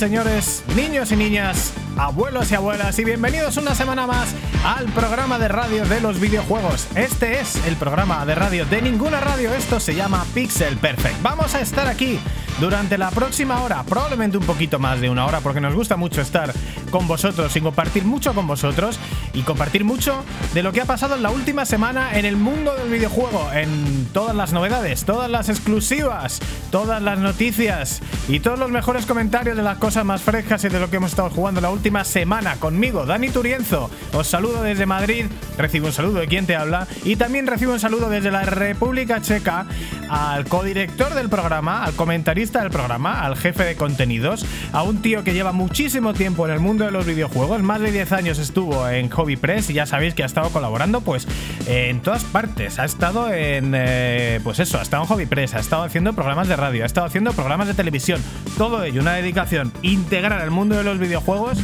señores, niños y niñas, abuelos y abuelas, y bienvenidos una semana más al programa de radio de los videojuegos. Este es el programa de radio de ninguna radio, esto se llama Pixel Perfect. Vamos a estar aquí durante la próxima hora, probablemente un poquito más de una hora, porque nos gusta mucho estar con vosotros y compartir mucho con vosotros y compartir mucho de lo que ha pasado en la última semana en el mundo del videojuego, en todas las novedades, todas las exclusivas, todas las noticias y todos los mejores comentarios de las cosas más frescas y de lo que hemos estado jugando la última semana conmigo, Dani Turienzo. Os saludo desde Madrid, recibo un saludo de quien te habla y también recibo un saludo desde la República Checa al codirector del programa, al comentarista del programa, al jefe de contenidos, a un tío que lleva muchísimo tiempo en el mundo de los videojuegos, más de 10 años estuvo en Hobby Press y ya sabéis que ha estado colaborando pues en todas partes, ha estado en eh, pues eso, ha estado en Hobby Press, ha estado haciendo programas de radio, ha estado haciendo programas de televisión, todo ello una dedicación integral al mundo de los videojuegos.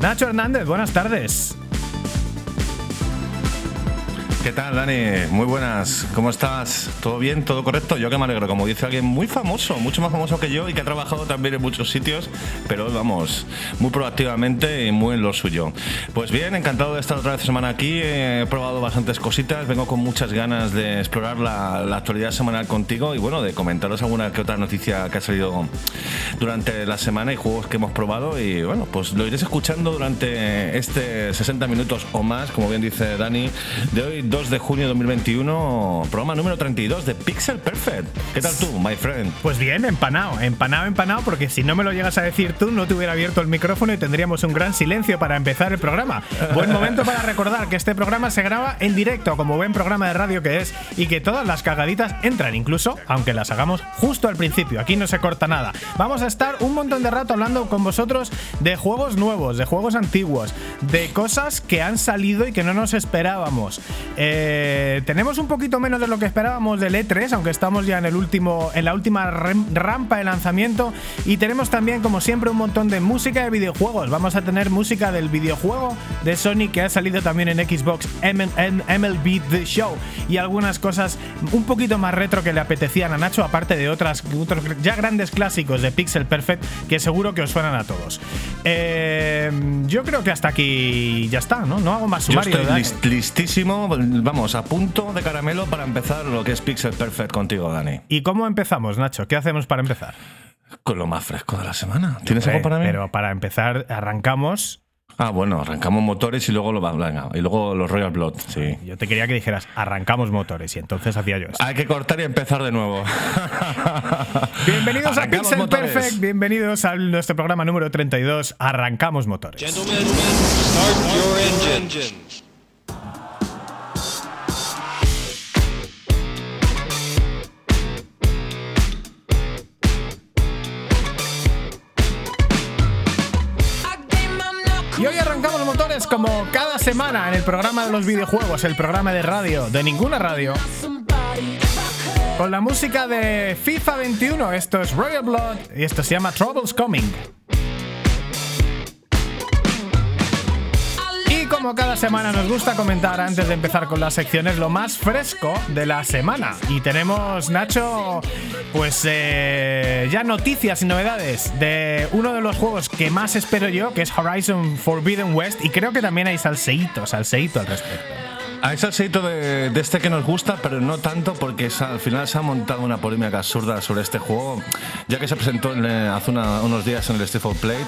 Nacho Hernández, buenas tardes. ¿Qué tal, Dani? Muy buenas. ¿Cómo estás? ¿Todo bien? ¿Todo correcto? Yo que me alegro. Como dice alguien muy famoso, mucho más famoso que yo y que ha trabajado también en muchos sitios, pero vamos, muy proactivamente y muy en lo suyo. Pues bien, encantado de estar otra vez semana aquí. He probado bastantes cositas. Vengo con muchas ganas de explorar la, la actualidad semanal contigo y bueno, de comentaros alguna que otra noticia que ha salido durante la semana y juegos que hemos probado. Y bueno, pues lo iréis escuchando durante este 60 minutos o más, como bien dice Dani, de hoy 2 de junio de 2021, programa número 32 de Pixel Perfect. ¿Qué tal tú, my friend? Pues bien, empanado, empanado, empanado, porque si no me lo llegas a decir tú, no te hubiera abierto el micrófono y tendríamos un gran silencio para empezar el programa. Buen momento para recordar que este programa se graba en directo, como buen programa de radio que es, y que todas las cagaditas entran, incluso aunque las hagamos justo al principio. Aquí no se corta nada. Vamos a estar un montón de rato hablando con vosotros de juegos nuevos, de juegos antiguos, de cosas que han salido y que no nos esperábamos. Eh, tenemos un poquito menos de lo que esperábamos del E3, aunque estamos ya en el último, en la última rampa de lanzamiento. Y tenemos también, como siempre, un montón de música de videojuegos. Vamos a tener música del videojuego de Sony que ha salido también en Xbox MLB The Show y algunas cosas un poquito más retro que le apetecían a Nacho, aparte de otras otros ya grandes clásicos de Pixel Perfect que seguro que os suenan a todos. Eh, yo creo que hasta aquí ya está, ¿no? No hago más sumario. Yo estoy list listísimo vamos, a punto de caramelo para empezar lo que es Pixel Perfect contigo, Dani. ¿Y cómo empezamos, Nacho? ¿Qué hacemos para empezar? Con lo más fresco de la semana. ¿Tienes algo para mí? Pero para empezar, arrancamos. Ah, bueno, arrancamos motores y luego lo venga, y luego los Royal Blood, sí. Yo te quería que dijeras, arrancamos motores, y entonces hacía yo eso. Hay que cortar y empezar de nuevo. bienvenidos a Pixel motores. Perfect, bienvenidos a nuestro programa número 32, Arrancamos motores. Gentlemen, start your engines. Como cada semana en el programa de los videojuegos, el programa de radio, de ninguna radio. Con la música de FIFA 21, esto es Royal Blood y esto se llama Troubles Coming. Como cada semana nos gusta comentar antes de empezar con las secciones lo más fresco de la semana. Y tenemos, Nacho, pues eh, ya noticias y novedades de uno de los juegos que más espero yo, que es Horizon Forbidden West. Y creo que también hay salseíto, salseíto al respecto. Hay salseito de, de, este que nos gusta, pero no tanto porque al final se ha montado una polémica absurda sobre este juego, ya que se presentó eh, hace unos días en el Steve Play,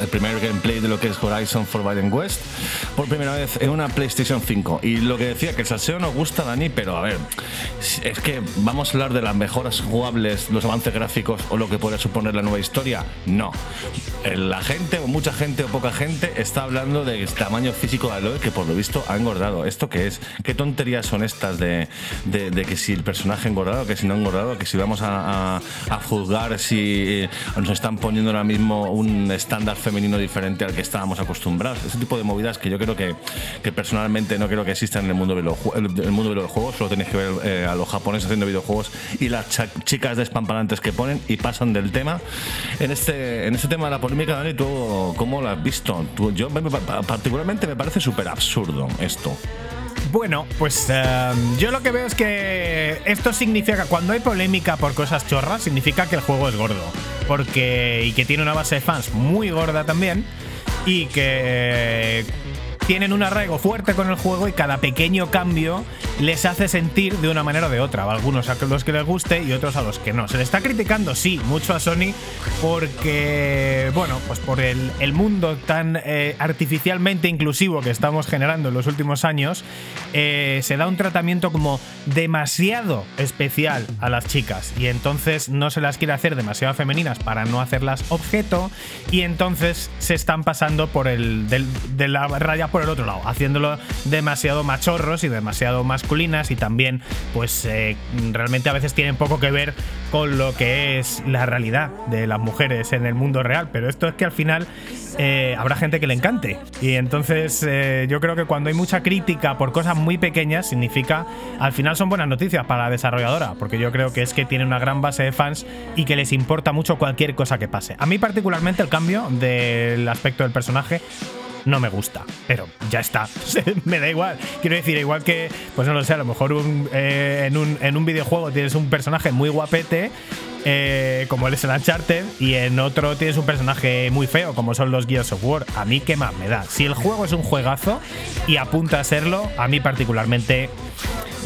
el primer gameplay de lo que es Horizon Forbidden West, por primera vez en una PlayStation 5. Y lo que decía, que el salseo nos gusta, Dani, pero a ver, es que vamos a hablar de las mejoras jugables, los avances gráficos o lo que puede suponer la nueva historia. No. Eh, la gente, o mucha gente o poca gente, está hablando del tamaño físico de Aloy, que por lo visto ha engordado. ¿Esto ¿Qué tonterías son estas de, que si el personaje engordado, que si no engordado, que si vamos a, juzgar si nos están poniendo ahora mismo un estándar femenino diferente al que estábamos acostumbrados? Ese tipo de movidas que yo creo que, personalmente no creo que existan en el mundo de los, mundo de los juegos, solo tenéis que ver eh, a los japoneses haciendo videojuegos y las chicas despamparantes que ponen y pasan del tema. En este, en este tema de la polémica, Dani, ¿tú cómo lo has visto? yo particularmente me parece súper absurdo esto. Bueno, pues em, yo lo que veo es que esto significa, cuando hay polémica por cosas chorras, significa que el juego es gordo. Porque. y que tiene una base de fans muy gorda también. Y que tienen un arraigo fuerte con el juego y cada pequeño cambio les hace sentir de una manera o de otra. Algunos a los que les guste y otros a los que no. Se le está criticando, sí, mucho a Sony porque, bueno, pues por el, mundo tan eh, artificialmente inclusivo que estamos generando en los últimos años, eh, se da un tratamiento como demasiado especial a las chicas y entonces no se las quiere hacer demasiado femeninas para no hacerlas objeto y entonces se están pasando por el de la raya por el otro lado, haciéndolo demasiado machorros y demasiado masculinas y también pues eh, realmente a veces tienen poco que ver con lo que es la realidad de las mujeres en el mundo real, pero esto es que al final eh, habrá gente que le encante y entonces eh, yo creo que cuando hay mucha crítica por cosas muy pequeñas significa al final son buenas noticias para la desarrolladora, porque yo creo que es que tiene una gran base de fans y que les importa mucho cualquier cosa que pase. A mí particularmente el cambio del aspecto del personaje no me gusta. Pero ya está. me da igual. Quiero decir, igual que, pues no lo sé, a lo mejor eh, en, un, en un videojuego tienes un personaje muy guapete. Eh, como él es el Uncharted, y en otro tienes un personaje muy feo, como son los Gears of War. A mí, ¿qué más me da? Si el juego es un juegazo y apunta a serlo, a mí particularmente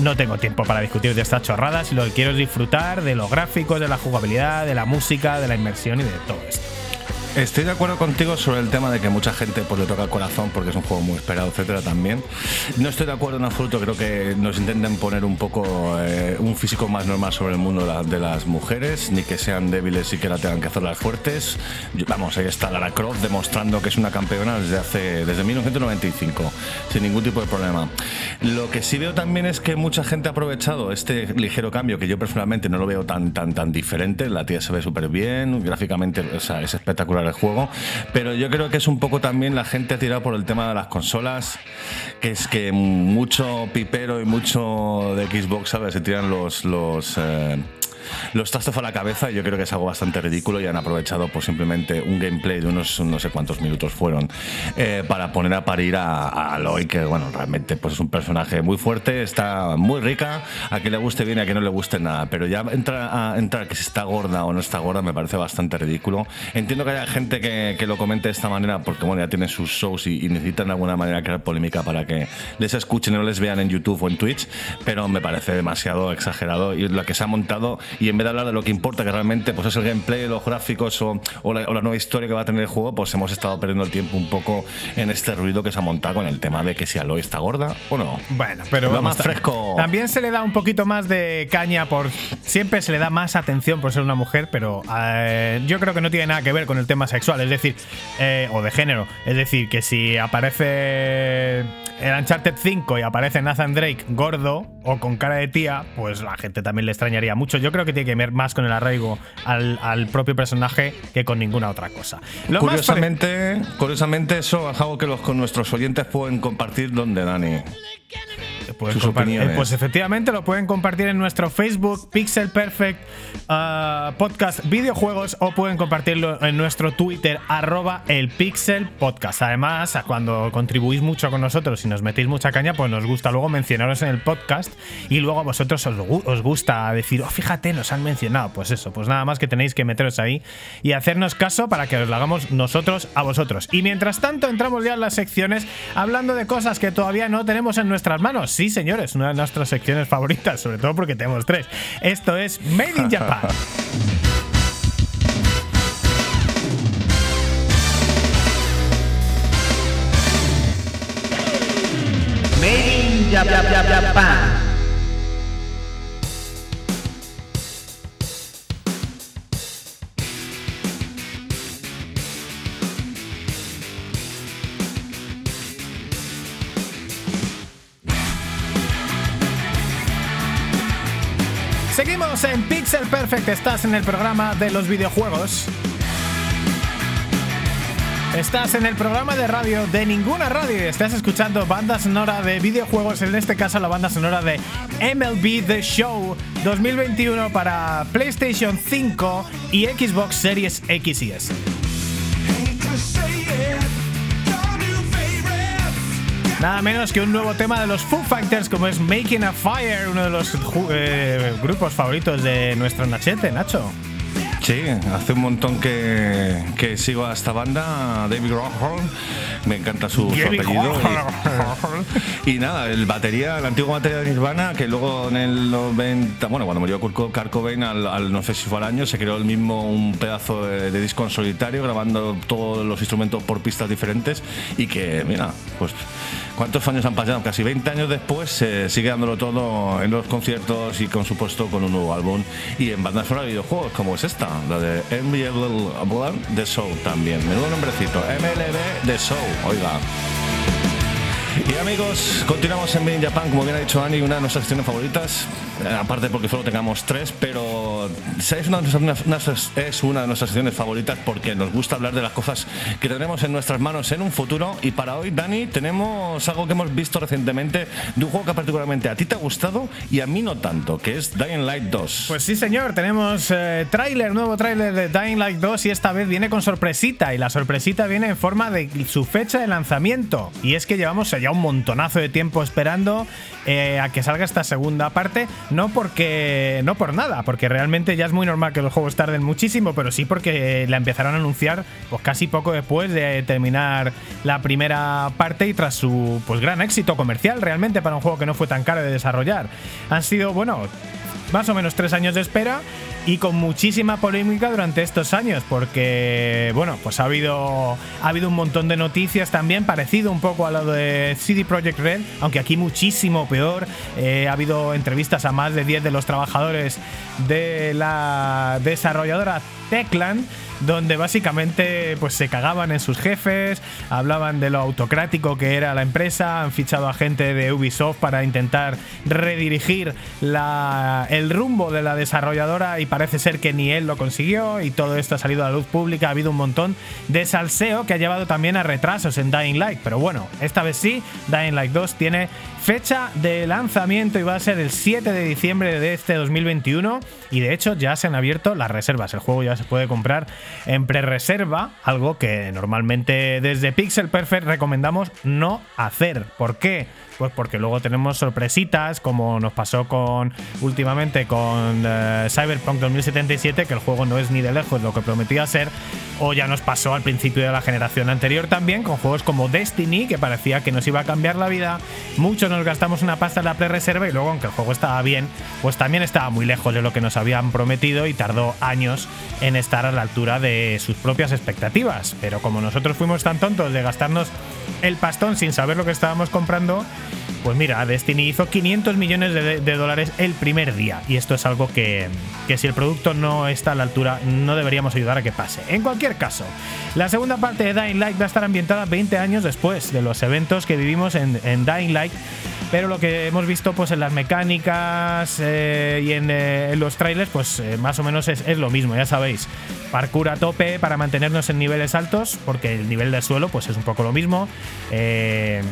no tengo tiempo para discutir de estas chorradas y lo que quiero es disfrutar de los gráficos, de la jugabilidad, de la música, de la inmersión y de todo esto. Estoy de acuerdo contigo sobre el tema de que mucha gente pues, le toca el corazón porque es un juego muy esperado, etcétera, también. No estoy de acuerdo en absoluto, creo que nos intenten poner un poco eh, un físico más normal sobre el mundo de las mujeres, ni que sean débiles y que la tengan que hacer las fuertes. Vamos, ahí está Lara Croft demostrando que es una campeona desde hace desde 1995, sin ningún tipo de problema. Lo que sí veo también es que mucha gente ha aprovechado este ligero cambio, que yo personalmente no lo veo tan, tan, tan diferente. La tía se ve súper bien, gráficamente o sea, es espectacular el juego, pero yo creo que es un poco también la gente ha tirado por el tema de las consolas, que es que mucho pipero y mucho de Xbox, ¿sabes? Se tiran los, los eh, los trastos a la cabeza yo creo que es algo bastante ridículo y han aprovechado pues simplemente un gameplay de unos no sé cuántos minutos fueron eh, para poner a parir a, Aloy que bueno realmente pues es un personaje muy fuerte está muy rica a quien le guste bien a quien no le guste nada pero ya entra a entrar que si está gorda o no está gorda me parece bastante ridículo. Entiendo que haya gente que, que lo comente de esta manera porque bueno ya tienen sus shows y, y, necesitan de alguna manera crear polémica para que les escuchen no les vean en YouTube o en Twitch pero me parece demasiado exagerado y lo que se ha montado y en vez de hablar de lo que importa, que realmente pues es el gameplay, los gráficos o, la, nueva historia que va a tener el juego, pues hemos estado perdiendo el tiempo un poco en este ruido que se ha montado con el tema de que si Aloy está gorda o no. Bueno, pero lo más fresco. También se le da un poquito más de caña por. Siempre se le da más atención por ser una mujer, pero eh, yo creo que no tiene nada que ver con el tema sexual, es decir, eh, o de género. Es decir, que si aparece el Uncharted 5 y aparece Nathan Drake gordo o con cara de tía, pues la gente también le extrañaría mucho. Yo creo que tiene que ver más con el arraigo al, propio personaje que con ninguna otra cosa. curiosamente, curiosamente, eso es algo que los, con nuestros oyentes pueden compartir donde, Dani. Pues efectivamente lo pueden compartir en nuestro Facebook Pixel Perfect uh, Podcast Videojuegos o pueden compartirlo en nuestro Twitter arroba el Pixel Podcast. Además, cuando contribuís mucho con nosotros y nos metéis mucha caña, pues nos gusta luego mencionaros en el podcast y luego a vosotros os, gusta decir, oh, fíjate, nos han mencionado. Pues eso, pues nada más que tenéis que meteros ahí y hacernos caso para que os lo hagamos nosotros a vosotros. Y mientras tanto, entramos ya en las secciones hablando de cosas que todavía no tenemos en nuestras manos. Sí, señores, una de nuestras secciones favoritas, sobre todo porque tenemos tres. Esto es Made in Japan. Made in Japan. En Pixel Perfect, estás en el programa de los videojuegos. Estás en el programa de radio de ninguna radio y estás escuchando banda sonora de videojuegos, en este caso la banda sonora de MLB The Show 2021 para PlayStation 5 y Xbox Series X y S. Nada menos que un nuevo tema de los Foo Fighters como es Making a Fire, uno de los eh, grupos favoritos de nuestro Nachete, Nacho. Sí, hace un montón que, que sigo a esta banda, David Grohl. Me encanta su, apellido. Y, nada, el batería, la antigua batería de Nirvana, que luego en el 90, bueno, cuando murió Kurt Cobain, al, no sé si fue al año, se creó el mismo un pedazo de, de disco en solitario, grabando todos los instrumentos por pistas diferentes y que, mira, pues ¿Cuántos años han pasado? Casi 20 años después se sigue dándolo todo en los conciertos y con supuesto con un nuevo álbum y en bandas sonora de videojuegos como es esta, la de MLB Blood The Show también. Menudo nombrecito, MLB The Show, oiga. Amigos, continuamos en Made Japan, como bien ha dicho Ani, una de nuestras secciones favoritas, eh, aparte porque solo tengamos tres, pero es una, de nuestras, es una de nuestras secciones favoritas porque nos gusta hablar de las cosas que tenemos en nuestras manos en un futuro. Y para hoy, Dani, tenemos algo que hemos visto recientemente de un juego que particularmente a ti te ha gustado y a mí no tanto, que es Dying Light 2. Pues sí, señor, tenemos eh, tráiler, nuevo tráiler de Dying Light 2 y esta vez viene con sorpresita y la sorpresita viene en forma de su fecha de lanzamiento. Y es que llevamos ya un montonazo de tiempo esperando eh, a que salga esta segunda parte, no porque no por nada, porque realmente ya es muy normal que los juegos tarden muchísimo, pero sí porque la empezaron a anunciar pues casi poco después de terminar la primera parte y tras su pues gran éxito comercial realmente para un juego que no fue tan caro de desarrollar. Han sido, bueno, más o menos tres años de espera y con muchísima polémica durante estos años, porque bueno, pues ha habido, ha habido un montón de noticias también, parecido un poco a lo de CD Projekt Red, aunque aquí muchísimo peor. Eh, ha habido entrevistas a más de 10 de los trabajadores de la desarrolladora Techland donde básicamente pues se cagaban en sus jefes, hablaban de lo autocrático que era la empresa, han fichado a gente de Ubisoft para intentar redirigir la, el rumbo de la desarrolladora y parece ser que ni él lo consiguió y todo esto ha salido a la luz pública, ha habido un montón de salseo que ha llevado también a retrasos en Dying Light, pero bueno, esta vez sí, Dying Light 2 tiene fecha de lanzamiento va a ser el 7 de diciembre de este 2021 y de hecho ya se han abierto las reservas, el juego ya se puede comprar en pre-reserva, algo que normalmente desde Pixel Perfect recomendamos no hacer. ¿Por qué? Pues porque luego tenemos sorpresitas, como nos pasó con últimamente con eh, Cyberpunk 2077, que el juego no es ni de lejos lo que prometía ser, o ya nos pasó al principio de la generación anterior también, con juegos como Destiny, que parecía que nos iba a cambiar la vida. Muchos nos gastamos una pasta en la pre-reserva y luego, aunque el juego estaba bien, pues también estaba muy lejos de lo que nos habían prometido y tardó años en estar a la altura de sus propias expectativas. Pero como nosotros fuimos tan tontos de gastarnos el pastón sin saber lo que estábamos comprando, pues mira, Destiny hizo 500 millones de, dólares el primer día. Y esto es algo que, si el producto no está a la altura, no deberíamos ayudar a que pase. En cualquier caso, la segunda parte de Dying Light va a estar ambientada 20 años después de los eventos que vivimos en, Dying Light. Pero lo que hemos visto pues en las mecánicas eh, y eh, en, los trailers, pues eh, más o menos es, es, lo mismo, ya sabéis. Parkour a tope para mantenernos en niveles altos, porque el nivel del suelo pues es un poco lo mismo. Eh,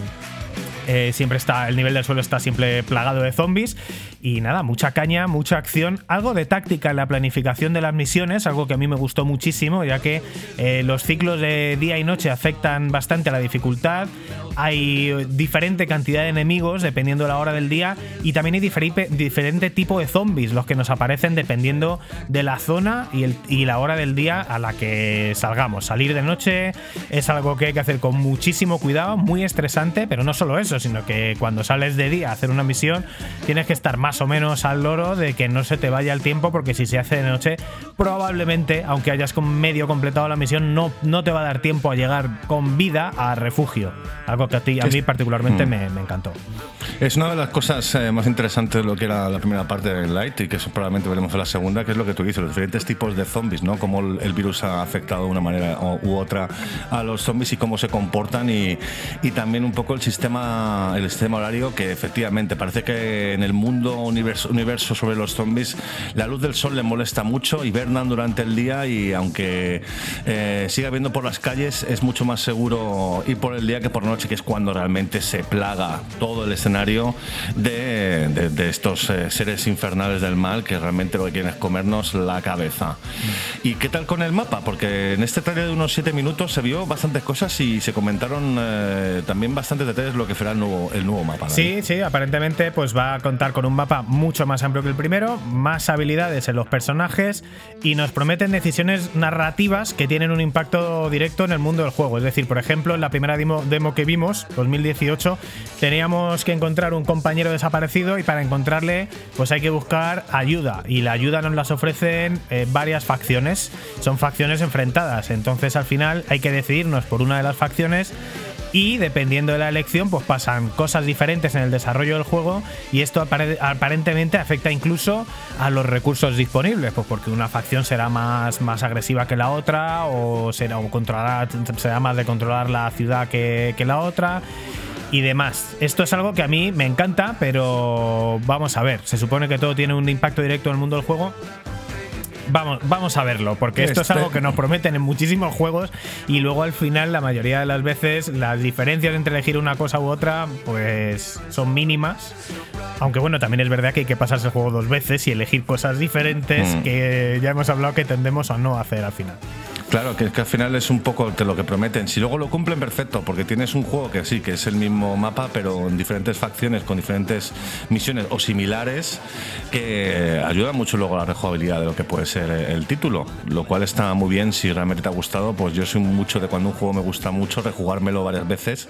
siempre está, el nivel del suelo está siempre plagado de zombies. Y nada, mucha caña, mucha acción, algo de táctica en la planificación de las misiones, algo que a mí me gustó muchísimo, ya que eh, los ciclos de día y noche afectan bastante a la dificultad. Hay diferente cantidad de enemigos dependiendo de la hora del día y también hay diferente, tipo de zombies, los que nos aparecen dependiendo de la zona y la hora del día a la que salgamos. Salir de noche es algo que hay que hacer con muchísimo cuidado, muy estresante, pero no solo eso, sino que cuando sales de día a hacer una misión tienes que estar más o menos al loro de que no se te vaya el tiempo porque si se hace de noche probablemente, aunque hayas medio completado la misión, no, no te va a dar tiempo a llegar con vida a refugio. Algo que a, ti, a mí particularmente mm. me, encantó. Es una de las cosas eh, más interesantes de lo que era la primera parte de Light y que eso probablemente veremos en la segunda, que es lo que tú dices, los diferentes tipos de zombies, ¿no? Cómo el virus ha afectado de una manera u otra a los zombies y cómo se comportan y, y también un poco el sistema, el sistema horario que efectivamente parece que en el mundo universo, universo sobre los zombies la luz del sol le molesta mucho, hibernan durante el día y aunque eh, siga viendo por las calles es mucho más seguro ir por el día que por noche, que es cuando realmente se plaga todo el escenario de, de, estos eh, seres infernales del mal que realmente lo que quieren es comernos la cabeza. ¿Y qué tal con el mapa? Porque en este trailer de unos 7 minutos se vio bastantes cosas y se comentaron eh, también bastantes detalles de lo que será el nuevo, el nuevo mapa. Sí, sí, aparentemente pues va a contar con un mapa mucho más amplio que el primero, más habilidades en los personajes y nos prometen decisiones narrativas que tienen un impacto directo en el mundo del juego. Es decir, por ejemplo, en la primera demo, demo que vimos, 2018, teníamos que encontrar un compañero desaparecido y para encontrarle pues hay que buscar ayuda y la ayuda nos las ofrecen eh, varias facciones. Son facciones enfrentadas, entonces al final hay que decidirnos por una de las facciones y dependiendo de la elección pues pasan cosas diferentes en el desarrollo del juego y esto aparentemente afecta incluso a los recursos disponibles pues porque una facción será más, más agresiva que la otra o será, o controlará, será más de controlar la ciudad que, que la otra y demás. Esto es algo que a mí me encanta, pero vamos a ver. Se supone que todo tiene un impacto directo en el mundo del juego. Vamos, vamos a verlo, porque esto es algo que nos prometen en muchísimos juegos y luego al final, la mayoría de las veces, las diferencias entre elegir una cosa u otra, pues son mínimas. Aunque bueno, también es verdad que hay que pasarse el juego dos veces y elegir cosas diferentes mm. que ya hemos hablado que tendemos a no hacer al final. Claro, que, que, al final es un poco lo que prometen. Si luego lo cumplen, perfecto, porque tienes un juego que sí, que es el mismo mapa, pero en diferentes facciones, con diferentes misiones o similares, que ayuda mucho luego a la rejugabilidad de lo que puede ser el título. Lo cual está muy bien si realmente te ha gustado. Pues yo soy mucho de cuando un juego me gusta mucho, rejugármelo varias veces,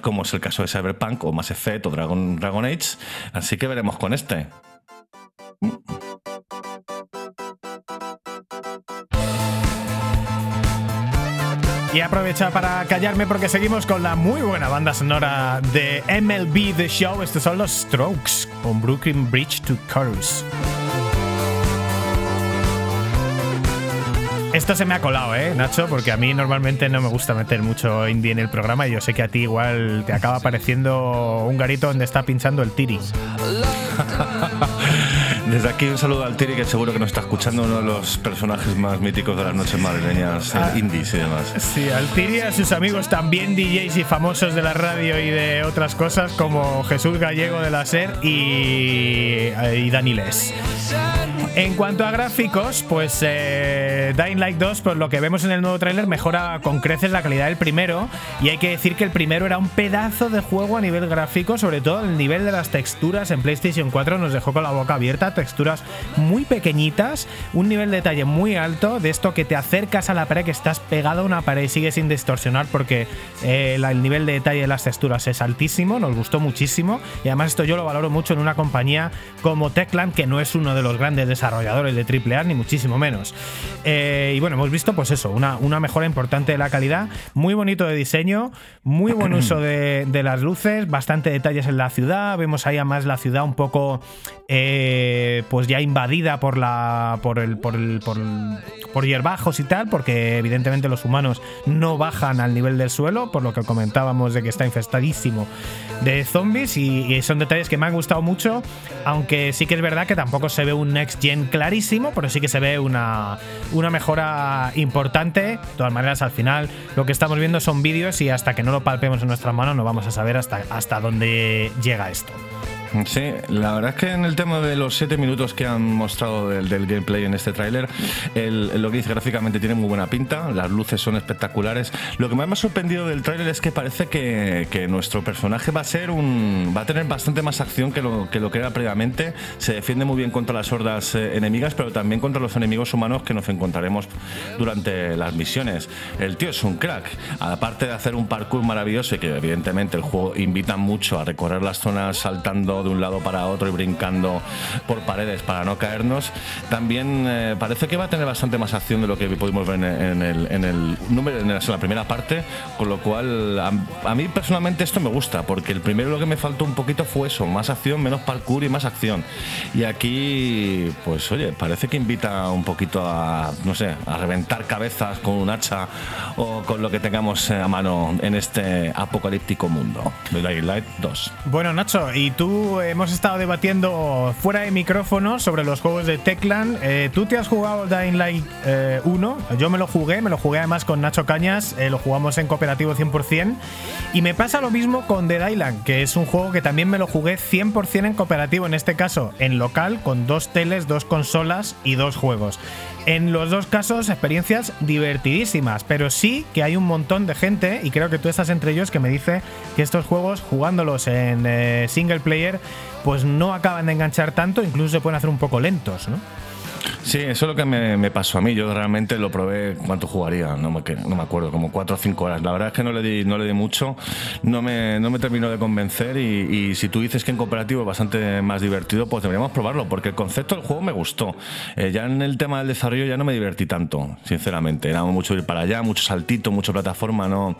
como es el caso de Cyberpunk o Mass Effect o Dragon, Dragon Age. Así que veremos con este. Y aprovecha para callarme porque seguimos con la muy buena banda sonora de MLB The Show. Estos son los Strokes con Brooklyn Bridge to Chorus. Esto se me ha colado, ¿eh, Nacho? Porque a mí normalmente no me gusta meter mucho indie en el programa y yo sé que a ti igual te acaba pareciendo un garito donde está pinchando el tiri. Desde aquí un saludo al Tiri, que seguro que nos está escuchando, uno de los personajes más míticos de las noches madrileñas, ah, indies y demás. Sí, al Tiri y a sus amigos también DJs y famosos de la radio y de otras cosas, como Jesús Gallego de la SER y, y Dani Les. En cuanto a gráficos, pues eh, Dying Light 2, pues lo que vemos en el nuevo tráiler mejora con creces la calidad del primero. Y hay que decir que el primero era un pedazo de juego a nivel gráfico, sobre todo el nivel de las texturas en PlayStation 4 nos dejó con la boca abierta, texturas muy pequeñitas, un nivel de detalle muy alto, de esto que te acercas a la pared, que estás pegado a una pared y sigue sin distorsionar porque eh, el nivel de detalle de las texturas es altísimo, nos gustó muchísimo. Y además esto yo lo valoro mucho en una compañía como Techland, que no es uno de los grandes desarrolladores de AAA, ni muchísimo menos. Eh, y bueno, hemos visto pues eso, una, una, mejora importante de la calidad, muy bonito de diseño, muy buen uso de, las luces, bastante detalles en la ciudad, vemos ahí además la ciudad un poco eh, pues ya invadida por la por el por el por, hierbajos y tal, porque evidentemente los humanos no bajan al nivel del suelo, por lo que comentábamos de que está infestadísimo de zombies y, son detalles que me han gustado mucho, aunque sí que es verdad que tampoco se ve un next gen clarísimo, pero sí que se ve una, una mejora importante. De todas maneras, al final lo que estamos viendo son vídeos y hasta que no lo palpemos en nuestras manos no vamos a saber hasta, hasta dónde llega esto. Sí, la verdad es que en el tema de los 7 minutos que han mostrado del, gameplay en este tráiler, lo que dice gráficamente tiene muy buena pinta, las luces son espectaculares. Lo que más me ha sorprendido del tráiler es que parece que, nuestro personaje va a ser un va a tener bastante más acción que lo que lo que era previamente. Se defiende muy bien contra las hordas eh, enemigas, pero también contra los enemigos humanos que nos encontraremos durante las misiones. El tío es un crack, aparte de hacer un parkour maravilloso y que evidentemente el juego invita mucho a recorrer las zonas saltando de un lado para otro y brincando por paredes para no caernos, también eh, parece que va a tener bastante más acción de lo que pudimos ver en, el, en el, número, en la, primera parte, con lo cual a, mí personalmente esto me gusta, porque el primero lo que me faltó un poquito fue eso, más acción, menos parkour y más acción. Y aquí, pues oye, parece que invita un poquito a, no sé, a reventar cabezas con un hacha o con lo que tengamos a mano en este apocalíptico mundo de Light 2. Bueno, Nacho, ¿y tú hemos estado debatiendo fuera de micrófono sobre los juegos de Techland. Eh, tú te has jugado Dying Light 1, eh, yo me lo jugué, me lo jugué además con Nacho Cañas, eh, lo jugamos en cooperativo 100%. Y me pasa lo mismo con Dead Island, que es un juego que también me lo jugué 100% en cooperativo, en este caso en local, con dos teles, dos consolas y dos juegos. En los dos casos, experiencias divertidísimas, pero sí que hay un montón de gente, y creo que tú estás entre ellos, que me dice que estos juegos, jugándolos en eh, single player, pues no acaban de enganchar tanto, incluso se pueden hacer un poco lentos, ¿no? Sí, eso es lo que me, pasó a mí. Yo realmente lo probé, ¿cuánto jugaría? No me, no me acuerdo, como 4 o 5 horas. La verdad es que no le di, no le di mucho, no me, no me terminó de convencer y, si tú dices que en cooperativo es bastante más divertido, pues deberíamos probarlo, porque el concepto del juego me gustó. Eh, ya en el tema del desarrollo ya no me divertí tanto, sinceramente. Era mucho ir para allá, mucho saltito, mucha plataforma. No,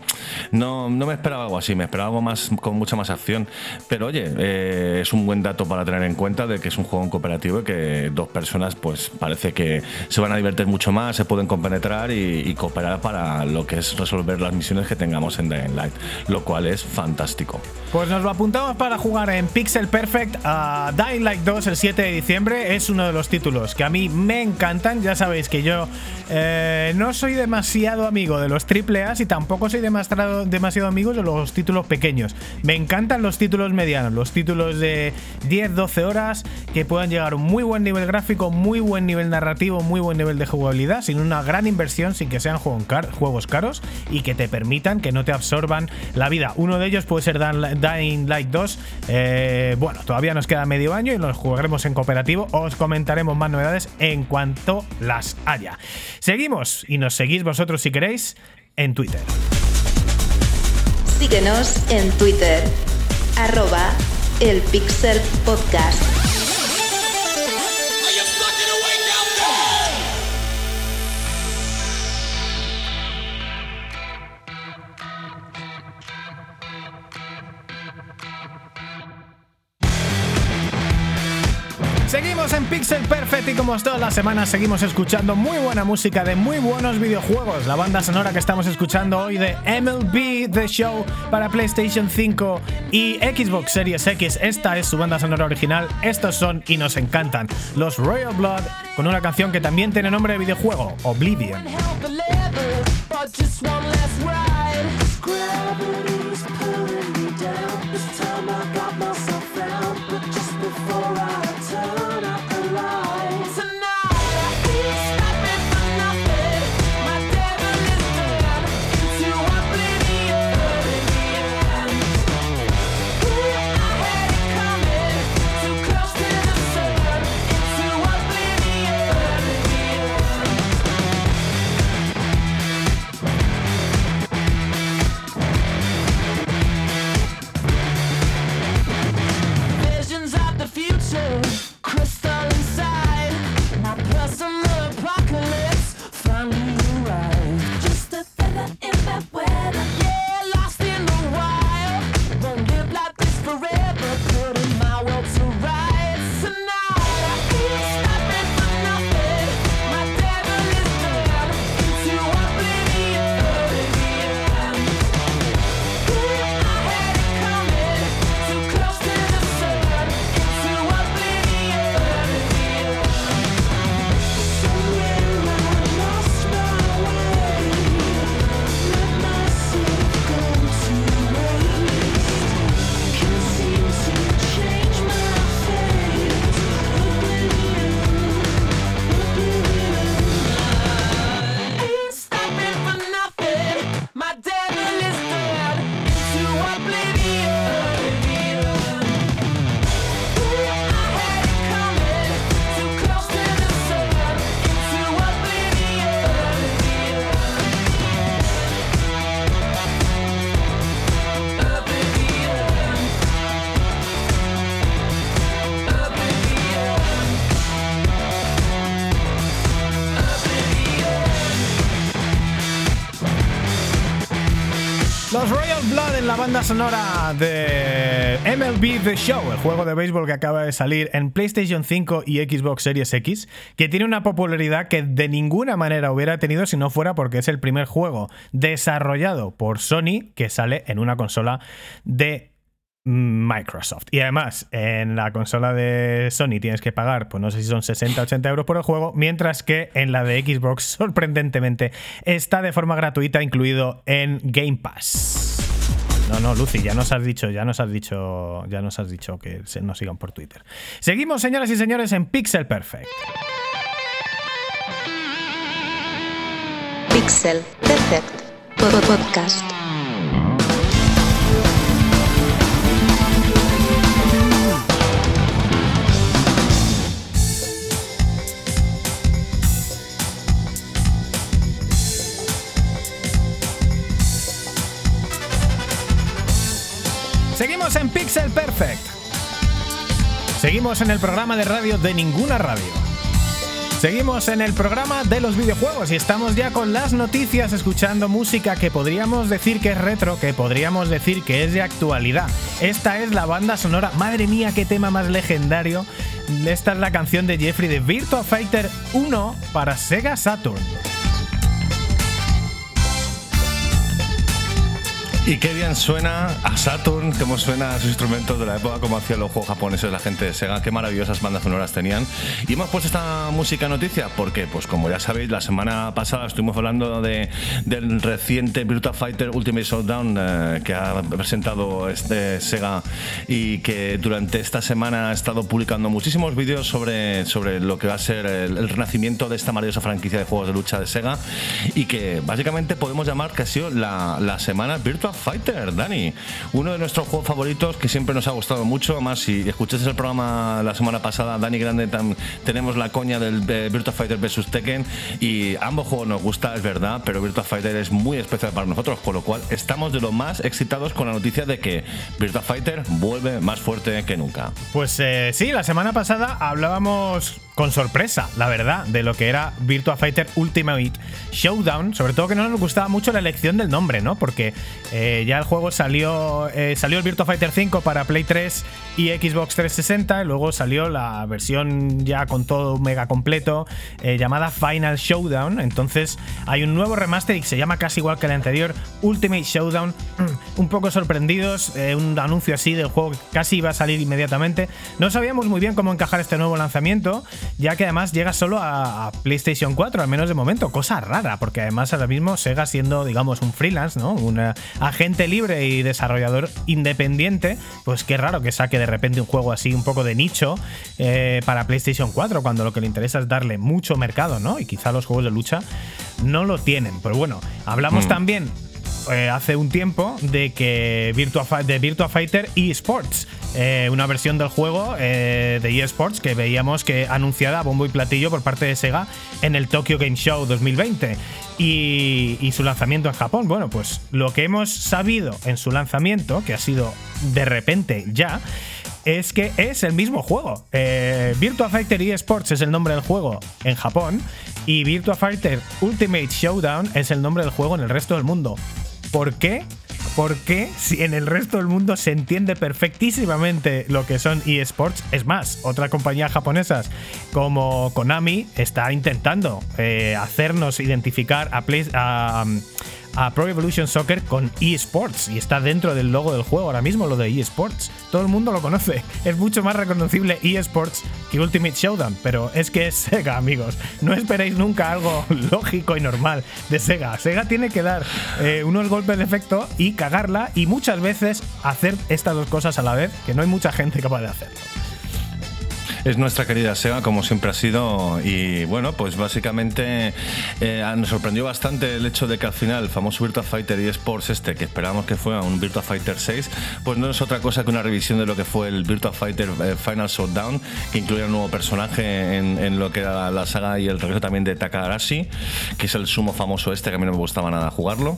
no, no me esperaba algo así, me esperaba algo más, con mucha más acción. Pero oye, eh, es un buen dato para tener en cuenta de que es un juego en cooperativo y que dos personas, pues parece que se van a divertir mucho más, se pueden compenetrar y, cooperar para lo que es resolver las misiones que tengamos en Dying Light, lo cual es fantástico. Pues nos lo apuntamos para jugar en Pixel Perfect a Dying Light 2 el 7 de diciembre. Es uno de los títulos que a mí me encantan. Ya sabéis que yo eh, no soy demasiado amigo de los AAA y tampoco soy demasiado, demasiado amigo de los títulos pequeños. Me encantan los títulos medianos, los títulos de 10-12 horas que puedan llegar a un muy buen nivel gráfico, muy buen nivel narrativo, muy buen nivel de jugabilidad, sin una gran inversión, sin que sean juegos caros y que te permitan que no te absorban la vida. Uno de ellos puede ser Dying Light 2. Eh, bueno, todavía nos queda medio año y los jugaremos en cooperativo. Os comentaremos más novedades en cuanto las haya. Seguimos y nos seguís vosotros si queréis en Twitter. Síguenos en Twitter, arroba el Pixel Podcast. En Pixel Perfect y como todas las semanas seguimos escuchando muy buena música de muy buenos videojuegos. La banda sonora que estamos escuchando hoy de MLB The Show para PlayStation 5 y Xbox Series X. Esta es su banda sonora original. Estos son y nos encantan los Royal Blood con una canción que también tiene nombre de videojuego, Oblivion. Banda sonora de MLB The Show, el juego de béisbol que acaba de salir en PlayStation 5 y Xbox Series X, que tiene una popularidad que de ninguna manera hubiera tenido si no fuera porque es el primer juego desarrollado por Sony que sale en una consola de Microsoft. Y además, en la consola de Sony tienes que pagar, pues no sé si son 60 80 euros por el juego, mientras que en la de Xbox, sorprendentemente, está de forma gratuita incluido en Game Pass. No, no, Lucy, ya nos has dicho, ya nos has dicho, ya nos has dicho que nos sigan por Twitter. Seguimos, señoras y señores, en Pixel Perfect. Pixel Perfect Podcast. En Pixel Perfect. Seguimos en el programa de radio de ninguna radio. Seguimos en el programa de los videojuegos y estamos ya con las noticias escuchando música que podríamos decir que es retro, que podríamos decir que es de actualidad. Esta es la banda sonora, madre mía, qué tema más legendario. Esta es la canción de Jeffrey de Virtua Fighter 1 para Sega Saturn. Y qué bien suena a Saturn, cómo suena a sus instrumentos de la época, como hacían los juegos japoneses la gente de Sega, qué maravillosas bandas sonoras tenían. Y hemos puesto esta música noticia porque, pues como ya sabéis, la semana pasada estuvimos hablando de, del reciente Virtua Fighter Ultimate Showdown eh, que ha presentado este Sega y que durante esta semana ha estado publicando muchísimos vídeos sobre, sobre lo que va a ser el, el renacimiento de esta maravillosa franquicia de juegos de lucha de Sega y que básicamente podemos llamar que ha sido la, la semana Virtua Fighter, Dani. Uno de nuestros juegos favoritos que siempre nos ha gustado mucho. Además, si escuchaste el programa la semana pasada, Dani Grande, tam- tenemos la coña del Virtua Fighter vs Tekken y ambos juegos nos gusta, es verdad, pero Virtua Fighter es muy especial para nosotros, con lo cual estamos de lo más excitados con la noticia de que Virtua Fighter vuelve más fuerte que nunca. Pues eh, sí, la semana pasada hablábamos con sorpresa, la verdad, de lo que era Virtua Fighter Ultimate Showdown. Sobre todo que no nos gustaba mucho la elección del nombre, ¿no? Porque eh, ya el juego salió. eh, salió el Virtua Fighter 5 para Play 3 y Xbox 360. Y luego salió la versión ya con todo mega completo. eh, llamada Final Showdown. Entonces hay un nuevo remaster y se llama casi igual que el anterior, Ultimate Showdown. un poco sorprendidos. un anuncio así del juego que casi iba a salir inmediatamente. No sabíamos muy bien cómo encajar este nuevo lanzamiento ya que además llega solo a, a PlayStation 4, al menos de momento, cosa rara, porque además ahora mismo Sega siendo, digamos, un freelance, ¿no? Un eh, agente libre y desarrollador independiente, pues qué raro que saque de repente un juego así un poco de nicho eh, para PlayStation 4, cuando lo que le interesa es darle mucho mercado, ¿no? Y quizá los juegos de lucha no lo tienen. Pero bueno, hablamos también eh, hace un tiempo de que Virtua, de Virtua Fighter eSports, eh, una versión del juego eh, de eSports que veíamos que anunciada a bombo y platillo por parte de Sega en el Tokyo Game Show 2020 y, y su lanzamiento en Japón. Bueno, pues lo que hemos sabido en su lanzamiento, que ha sido de repente ya, es que es el mismo juego. Eh, Virtua Fighter eSports es el nombre del juego en Japón y Virtua Fighter Ultimate Showdown es el nombre del juego en el resto del mundo. ¿Por qué? Porque si en el resto del mundo se entiende perfectísimamente lo que son eSports, es más, otras compañías japonesas como Konami está intentando eh, hacernos identificar a, Play- a, a Pro Evolution Soccer con eSports y está dentro del logo del juego ahora mismo lo de eSports. Todo el mundo lo conoce. Es mucho más reconocible eSports que Ultimate Showdown, pero es que es Sega, amigos. No esperéis nunca algo lógico y normal de Sega. Sega tiene que dar eh, unos golpes de efecto y cagarla y muchas veces hacer estas dos cosas a la vez, que no hay mucha gente capaz de hacerlo. Es nuestra querida Sega, como siempre ha sido. Y bueno, pues básicamente eh, nos sorprendió bastante el hecho de que al final el famoso Virtua Fighter eSports este, que esperábamos que fuera un Virtua Fighter 6, pues no es otra cosa que una revisión de lo que fue el Virtua Fighter eh, Final Showdown, que incluía un nuevo personaje en, lo que era la saga y el regreso también de Takarashi, que es el sumo famoso este, que a mí no me gustaba nada jugarlo.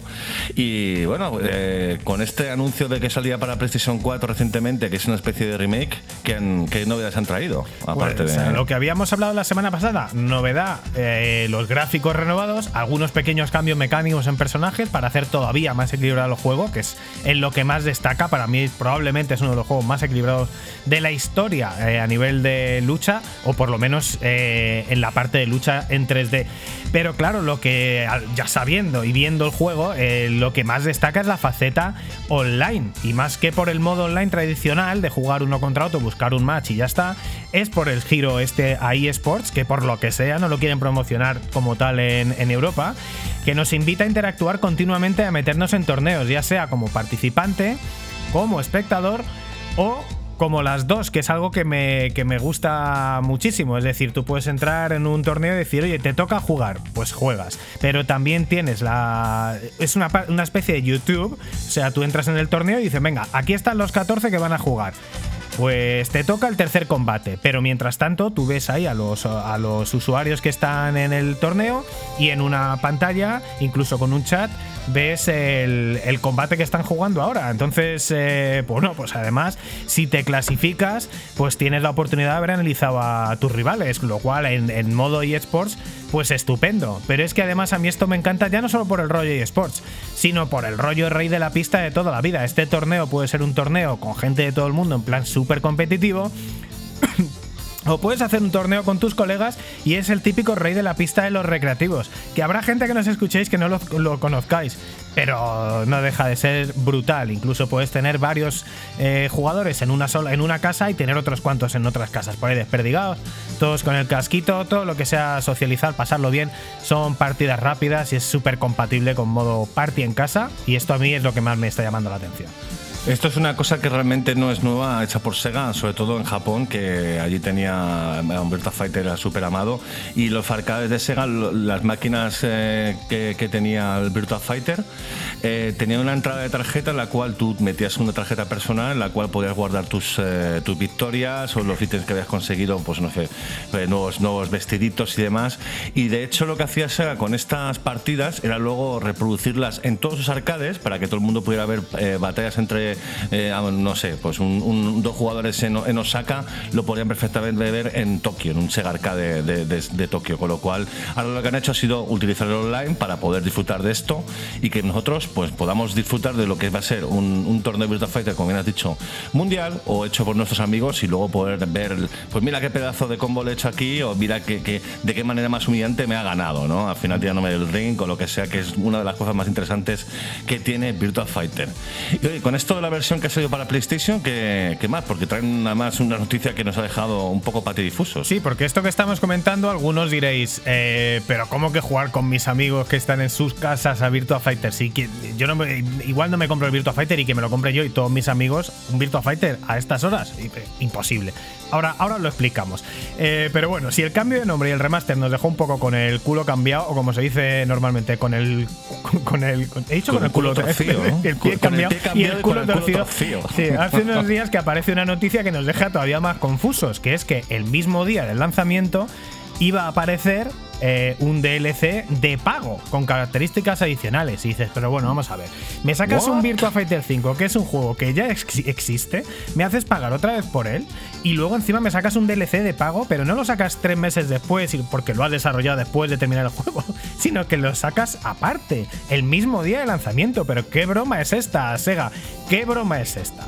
Y bueno, eh, con este anuncio de que salía para PlayStation 4 recientemente, que es una especie de remake, ¿qué, han- qué novedades han traído? Aparte Pues, de. Lo que habíamos hablado la semana pasada, novedad, eh, los gráficos renovados, algunos pequeños cambios mecánicos en personajes para hacer todavía más equilibrado el juego, que es en lo que más destaca. Para mí probablemente es uno de los juegos más equilibrados de la historia eh, a nivel de lucha, o por lo menos eh, en la parte de lucha en 3D. Pero claro, lo que ya sabiendo y viendo el juego, lo que más destaca es la faceta online. Y más que por el modo online tradicional de jugar uno contra otro, buscar un match y ya está, es por el giro este a eSports, que por lo que sea no lo quieren promocionar como tal en, Europa, que nos invita a interactuar continuamente a meternos en torneos, ya sea como participante, como espectador o como las dos, que es algo que me, que me gusta muchísimo. Es decir, tú puedes entrar en un torneo y decir, oye, te toca jugar, pues juegas. Pero también tienes la. Es una, una especie de YouTube. O sea, tú entras en el torneo y dices, venga, aquí están los 14 que van a jugar. Pues te toca el tercer combate, pero mientras tanto tú ves ahí a los, a los usuarios que están en el torneo y en una pantalla, incluso con un chat, ves el, el combate que están jugando ahora. Entonces, eh, bueno, pues además, si te clasificas, pues tienes la oportunidad de haber analizado a tus rivales, lo cual en, en modo eSports, pues estupendo. Pero es que además a mí esto me encanta ya no solo por el rollo eSports, sino por el rollo rey de la pista de toda la vida. Este torneo puede ser un torneo con gente de todo el mundo en plan súper competitivo. O puedes hacer un torneo con tus colegas y es el típico rey de la pista de los recreativos. Que habrá gente que nos escuchéis que no lo, lo conozcáis, pero no deja de ser brutal. Incluso puedes tener varios eh, jugadores en una sola, en una casa y tener otros cuantos en otras casas, por ahí desperdigados, todos con el casquito, todo lo que sea socializar, pasarlo bien. Son partidas rápidas y es súper compatible con modo party en casa. Y esto a mí es lo que más me está llamando la atención. Esto es una cosa que realmente no es nueva, hecha por Sega, sobre todo en Japón, que allí tenía un Virtua Fighter era súper amado. Y los arcades de Sega, las máquinas eh, que, que tenía el Virtua Fighter, eh, tenían una entrada de tarjeta en la cual tú metías una tarjeta personal en la cual podías guardar tus, eh, tus victorias o los ítems que habías conseguido, pues no sé, eh, nuevos, nuevos vestiditos y demás. Y de hecho lo que hacía Sega con estas partidas era luego reproducirlas en todos sus arcades para que todo el mundo pudiera ver eh, batallas entre, eh, ah, no sé, pues un, dos jugadores en, Osaka lo podían perfectamente ver en Tokio, en un Sega de, de- Tokio. Con lo cual, ahora lo que han hecho ha sido utilizar el online para poder disfrutar de esto y que nosotros pues podamos disfrutar de lo que va a ser un, torneo de Virtua Fighter, como bien has dicho, mundial o hecho por nuestros amigos y luego poder ver, pues mira qué pedazo de combo le he hecho aquí o mira que, de qué manera más humillante me ha ganado, ¿no? Al final tirándome del ring o lo que sea, que es una de las cosas más interesantes que tiene Virtua Fighter. Y oye, con esto la versión que ha salido para PlayStation, ¿qué, qué más? Porque traen además una noticia que nos ha dejado un poco patidifusos. Sí, porque esto que estamos comentando, algunos diréis, eh, pero ¿cómo que jugar con mis amigos que están en sus casas a Virtua Fighter? Sí, que yo no me- igual no me compro el Virtua Fighter y que me lo compre yo y todos mis amigos un Virtua Fighter a estas horas. Eh, Imposible. Ahora, ahora lo explicamos. Eh, pero bueno, si el cambio de nombre y el remaster nos dejó un poco con el culo cambiado, o como se dice normalmente, con el. Con el he dicho con, Con el culo, culo torcido, ¿no? El pie Con el cambiado, pie y cambiado el culo Sí, hace unos días que aparece una noticia que nos deja todavía más confusos, que es que el mismo día del lanzamiento iba a aparecer eh, un DLC de pago con características adicionales. Y dices, pero bueno, vamos a ver. Me sacas un? Virtua Fighter 5, que es un juego que ya ex- existe, me haces pagar otra vez por él, y luego encima me sacas un DLC de pago, pero no lo sacas tres meses después porque lo has desarrollado después de terminar el juego, sino que lo sacas aparte, el mismo día de lanzamiento. Pero qué broma es esta, Sega, qué broma es esta.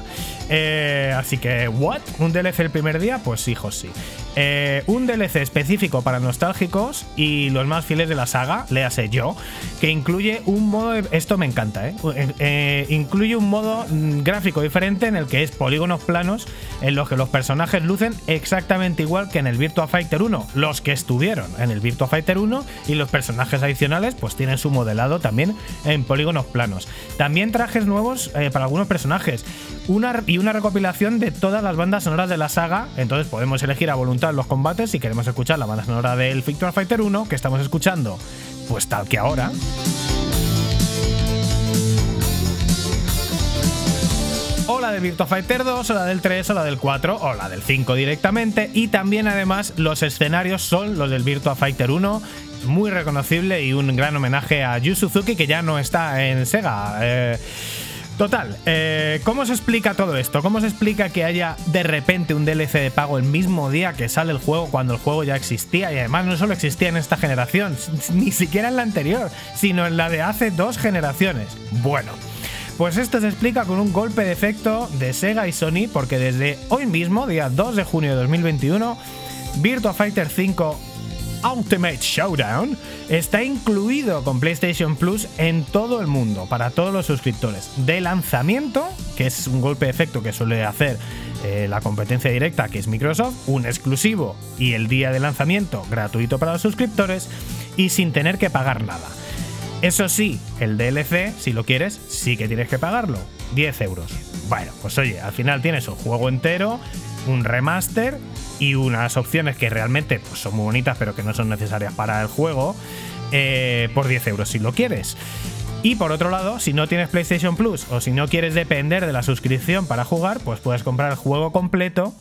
Eh, así que, ¿what? ¿Un DLC el primer día? Pues hijos, sí. Eh, un DLC específico para nostálgicos y los más fieles de la saga, léase yo, que incluye un modo. esto me encanta, ¿eh? Eh, eh, incluye un modo mm, gráfico diferente en el que es polígonos planos, en los que los personajes lucen exactamente igual que en el Virtua Fighter 1, los que estuvieron en el Virtua Fighter 1 y los personajes adicionales, pues tienen su modelado también en polígonos planos. También trajes nuevos para algunos personajes una, una recopilación de todas las bandas sonoras de la saga. Entonces podemos elegir a voluntad los combates si queremos escuchar la banda sonora del Victor Fighter 1 que estamos escuchando, pues tal que ahora. O la de Virtua Fighter 2, o la del 3, o la del 4, o la del 5 directamente. Y también, además, los escenarios son los del Virtua Fighter 1. Muy reconocible y un gran homenaje a Yu Suzuki, que ya no está en Sega. Eh, Total, eh, ¿cómo se explica todo esto? ¿Cómo se explica que haya de repente un DLC de pago el mismo día que sale el juego cuando el juego ya existía? Y además no solo existía en esta generación, ni siquiera en la anterior, sino en la de hace dos generaciones. Bueno. Pues esto se explica con un golpe de efecto de Sega y Sony porque desde hoy mismo, día 2 de junio de 2021, Virtua Fighter 5 Ultimate Showdown está incluido con PlayStation Plus en todo el mundo, para todos los suscriptores. De lanzamiento, que es un golpe de efecto que suele hacer eh, la competencia directa, que es Microsoft, un exclusivo y el día de lanzamiento gratuito para los suscriptores y sin tener que pagar nada. Eso sí, el DLC, si lo quieres, sí que tienes que pagarlo. 10 euros. Bueno, pues oye, al final tienes un juego entero, un remaster y unas opciones que realmente pues, son muy bonitas, pero que no son necesarias para el juego, eh, por 10 euros si lo quieres. Y por otro lado, si no tienes PlayStation Plus o si no quieres depender de la suscripción para jugar, pues puedes comprar el juego completo.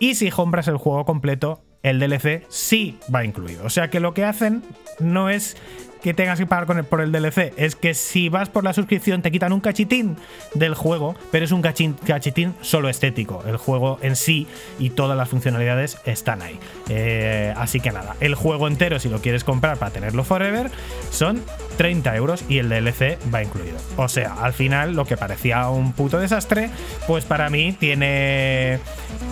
Y si compras el juego completo, el DLC sí va incluido. O sea que lo que hacen no es que tengas que pagar por el DLC. Es que si vas por la suscripción te quitan un cachitín del juego, pero es un cachitín solo estético. El juego en sí y todas las funcionalidades están ahí. Eh, así que nada, el juego entero, si lo quieres comprar para tenerlo forever, son 30 euros y el DLC va incluido. O sea, al final lo que parecía un puto desastre, pues para mí tiene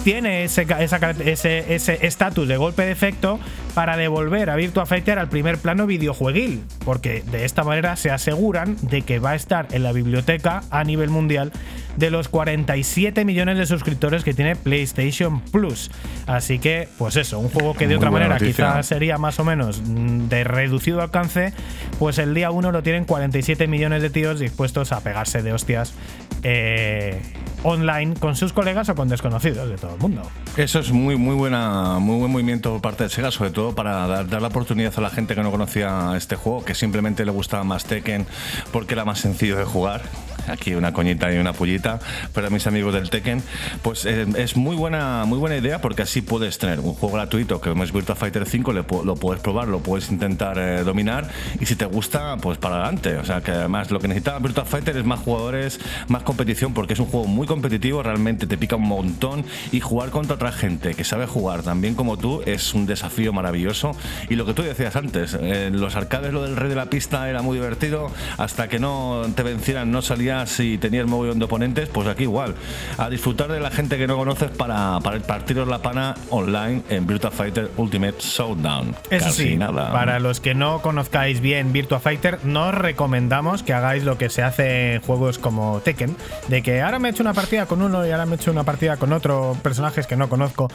tiene ese cara- ese ese estatus de golpe de efecto para devolver a Virtua Fighter al primer plano videojueguil, porque de esta manera se aseguran de que va a estar en la biblioteca a nivel mundial de los 47 millones de suscriptores que tiene PlayStation Plus. Así que, pues eso, un juego que de Muy otra manera noticia. quizás sería más o menos mm, de reducido alcance, pues el día 1 lo tienen 47 millones de tíos dispuestos a pegarse de hostias eh, online con sus colegas o con desconocidos de todo el mundo. Eso es muy, muy, buena, muy buen movimiento por parte de Sega, sobre todo para dar, dar la oportunidad a la gente que no conocía este juego, que simplemente le gustaba más Tekken porque era más sencillo de jugar. Aquí una coñita y una pullita para mis amigos del Tekken. Pues eh, es muy buena, muy buena idea porque así puedes tener un juego gratuito que es Virtua Fighter 5, le lo puedes probar, lo puedes intentar eh, dominar y si te gusta, pues para adelante. O sea que además lo que necesita Virtua Fighter es más jugadores, más competición porque es un juego muy competitivo, realmente te pica un montón y jugar contra otra gente que sabe jugar tan bien como tú es un desafío maravilloso. Y lo que tú decías antes, en los arcades lo del rey de la pista era muy divertido, hasta que no te vencieran no salías y tenías mogollón de oponentes, pues aquí igual. A disfrutar de la gente que no conoces para, para partiros la pana online en Virtua Fighter Ultimate Showdown. Eso Casi sí, nada. para los que no conozcáis bien Virtua Fighter, nos recomendamos que hagáis lo que se hace en juegos como Tekken, de que ahora me he hecho una partida con uno y ahora me he hecho una partida con otro, personajes que no conozco.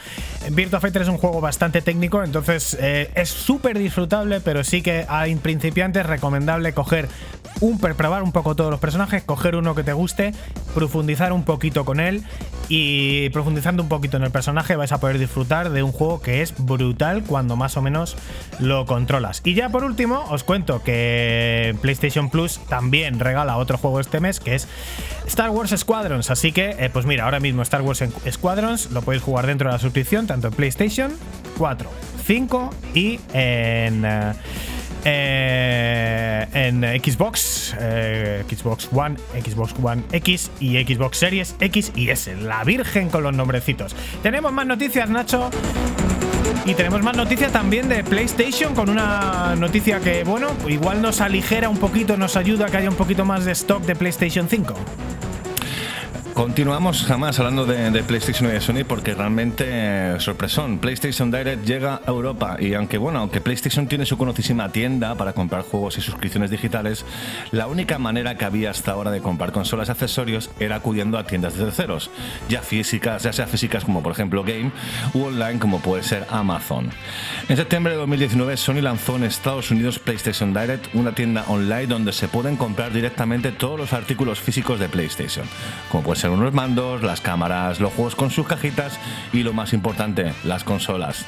Virtua Fighter es un juego bastante técnico, entonces eh, es súper disfrutable, pero sí que a principiantes es recomendable coger un probar un poco todos los personajes, coger uno que te guste, profundizar un poquito con él y profundizando un poquito en el personaje vais a poder disfrutar de un juego que es brutal cuando más o menos lo controlas. Y ya por último os cuento que PlayStation Plus también regala otro juego este mes que es Star Wars Squadrons, así que eh, pues mira, ahora mismo Star Wars Squadrons lo podéis jugar dentro de la suscripción tanto en PlayStation 4, 5 y en... eh, eh, en Xbox, eh, Xbox One, Xbox One X y Xbox Series X y S. La Virgen con los nombrecitos. Tenemos más noticias, Nacho. Y tenemos más noticias también de PlayStation con una noticia que, bueno, igual nos aligera un poquito, nos ayuda a que haya un poquito más de stock de PlayStation 5. Continuamos jamás hablando de, de PlayStation y de Sony porque realmente eh, sorpresón. PlayStation Direct llega a Europa y aunque bueno, aunque PlayStation tiene su conocidísima tienda para comprar juegos y suscripciones digitales, la única manera que había hasta ahora de comprar consolas y accesorios era acudiendo a tiendas de terceros, ya físicas, ya sea físicas como por ejemplo Game u online como puede ser Amazon. En septiembre de 2019 Sony lanzó en Estados Unidos PlayStation Direct, una tienda online donde se pueden comprar directamente todos los artículos físicos de PlayStation, como puede ser unos mandos, las cámaras, los juegos con sus cajitas y lo más importante, las consolas.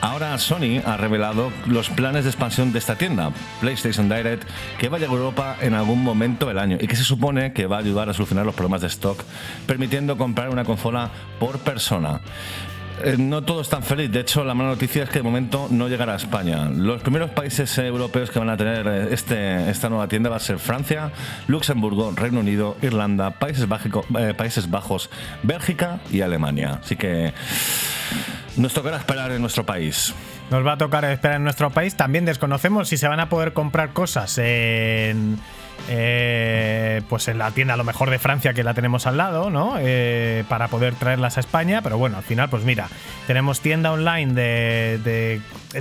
Ahora Sony ha revelado los planes de expansión de esta tienda, PlayStation Direct, que va a Europa en algún momento del año y que se supone que va a ayudar a solucionar los problemas de stock, permitiendo comprar una consola por persona. Eh, No todo es tan feliz. De hecho, la mala noticia es que de momento no llegará a España. Los primeros países europeos que van a tener eh, este, esta nueva tienda va a ser Francia, Luxemburgo, Reino Unido, Irlanda, Países, eh, Países Bajos, Bélgica y Alemania. Así que nos tocará esperar en nuestro país. Nos va a tocar esperar en nuestro país. También desconocemos si se van a poder comprar cosas en. Eh, pues en la tienda a lo mejor de Francia que la tenemos al lado, ¿no? Eh, para poder traerlas a España. Pero bueno, al final, pues mira, tenemos tienda online de, de-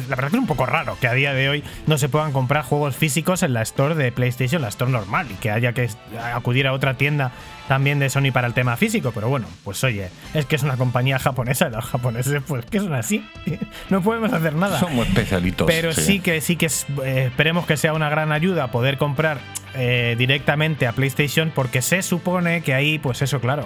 La verdad que es un poco raro que a día de hoy no se puedan comprar juegos físicos en la store de PlayStation, la store normal, y que haya que acudir a otra tienda también de Sony para el tema físico. Pero bueno, pues oye, es que es una compañía japonesa y los japoneses, pues que son así. No podemos hacer nada. Somos especialitos. Pero sí, que sí que es- eh, esperemos que sea una gran ayuda poder comprar eh, directamente a PlayStation porque se supone que ahí, pues eso, claro.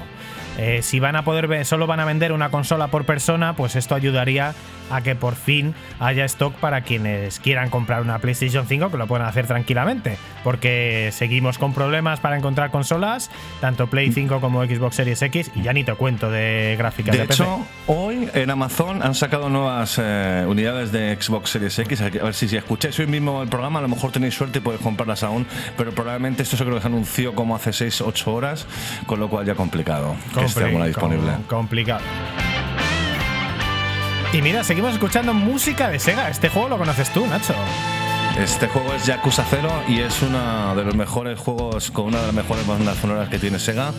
Eh, si van a poder solo van a vender una consola por persona, pues esto ayudaría a que por fin haya stock para quienes quieran comprar una PlayStation 5, que lo puedan hacer tranquilamente, porque seguimos con problemas para encontrar consolas, tanto Play 5 como Xbox Series X, y ya ni te cuento de gráficas de, de hecho, hoy en Amazon han sacado nuevas eh, unidades de Xbox Series X, a ver si, si escucháis hoy mismo el programa, a lo mejor tenéis suerte y podéis comprarlas aún, pero probablemente esto se creo que se anunció como hace 6-8 horas, con lo cual ya complicado que esté alguna disponible. complicado. Y mira, seguimos escuchando música de Sega. Este juego lo conoces tú, Nacho. Este juego es Yakuza 0 y es uno de los mejores juegos con una de las mejores bandas sonoras que tiene Sega.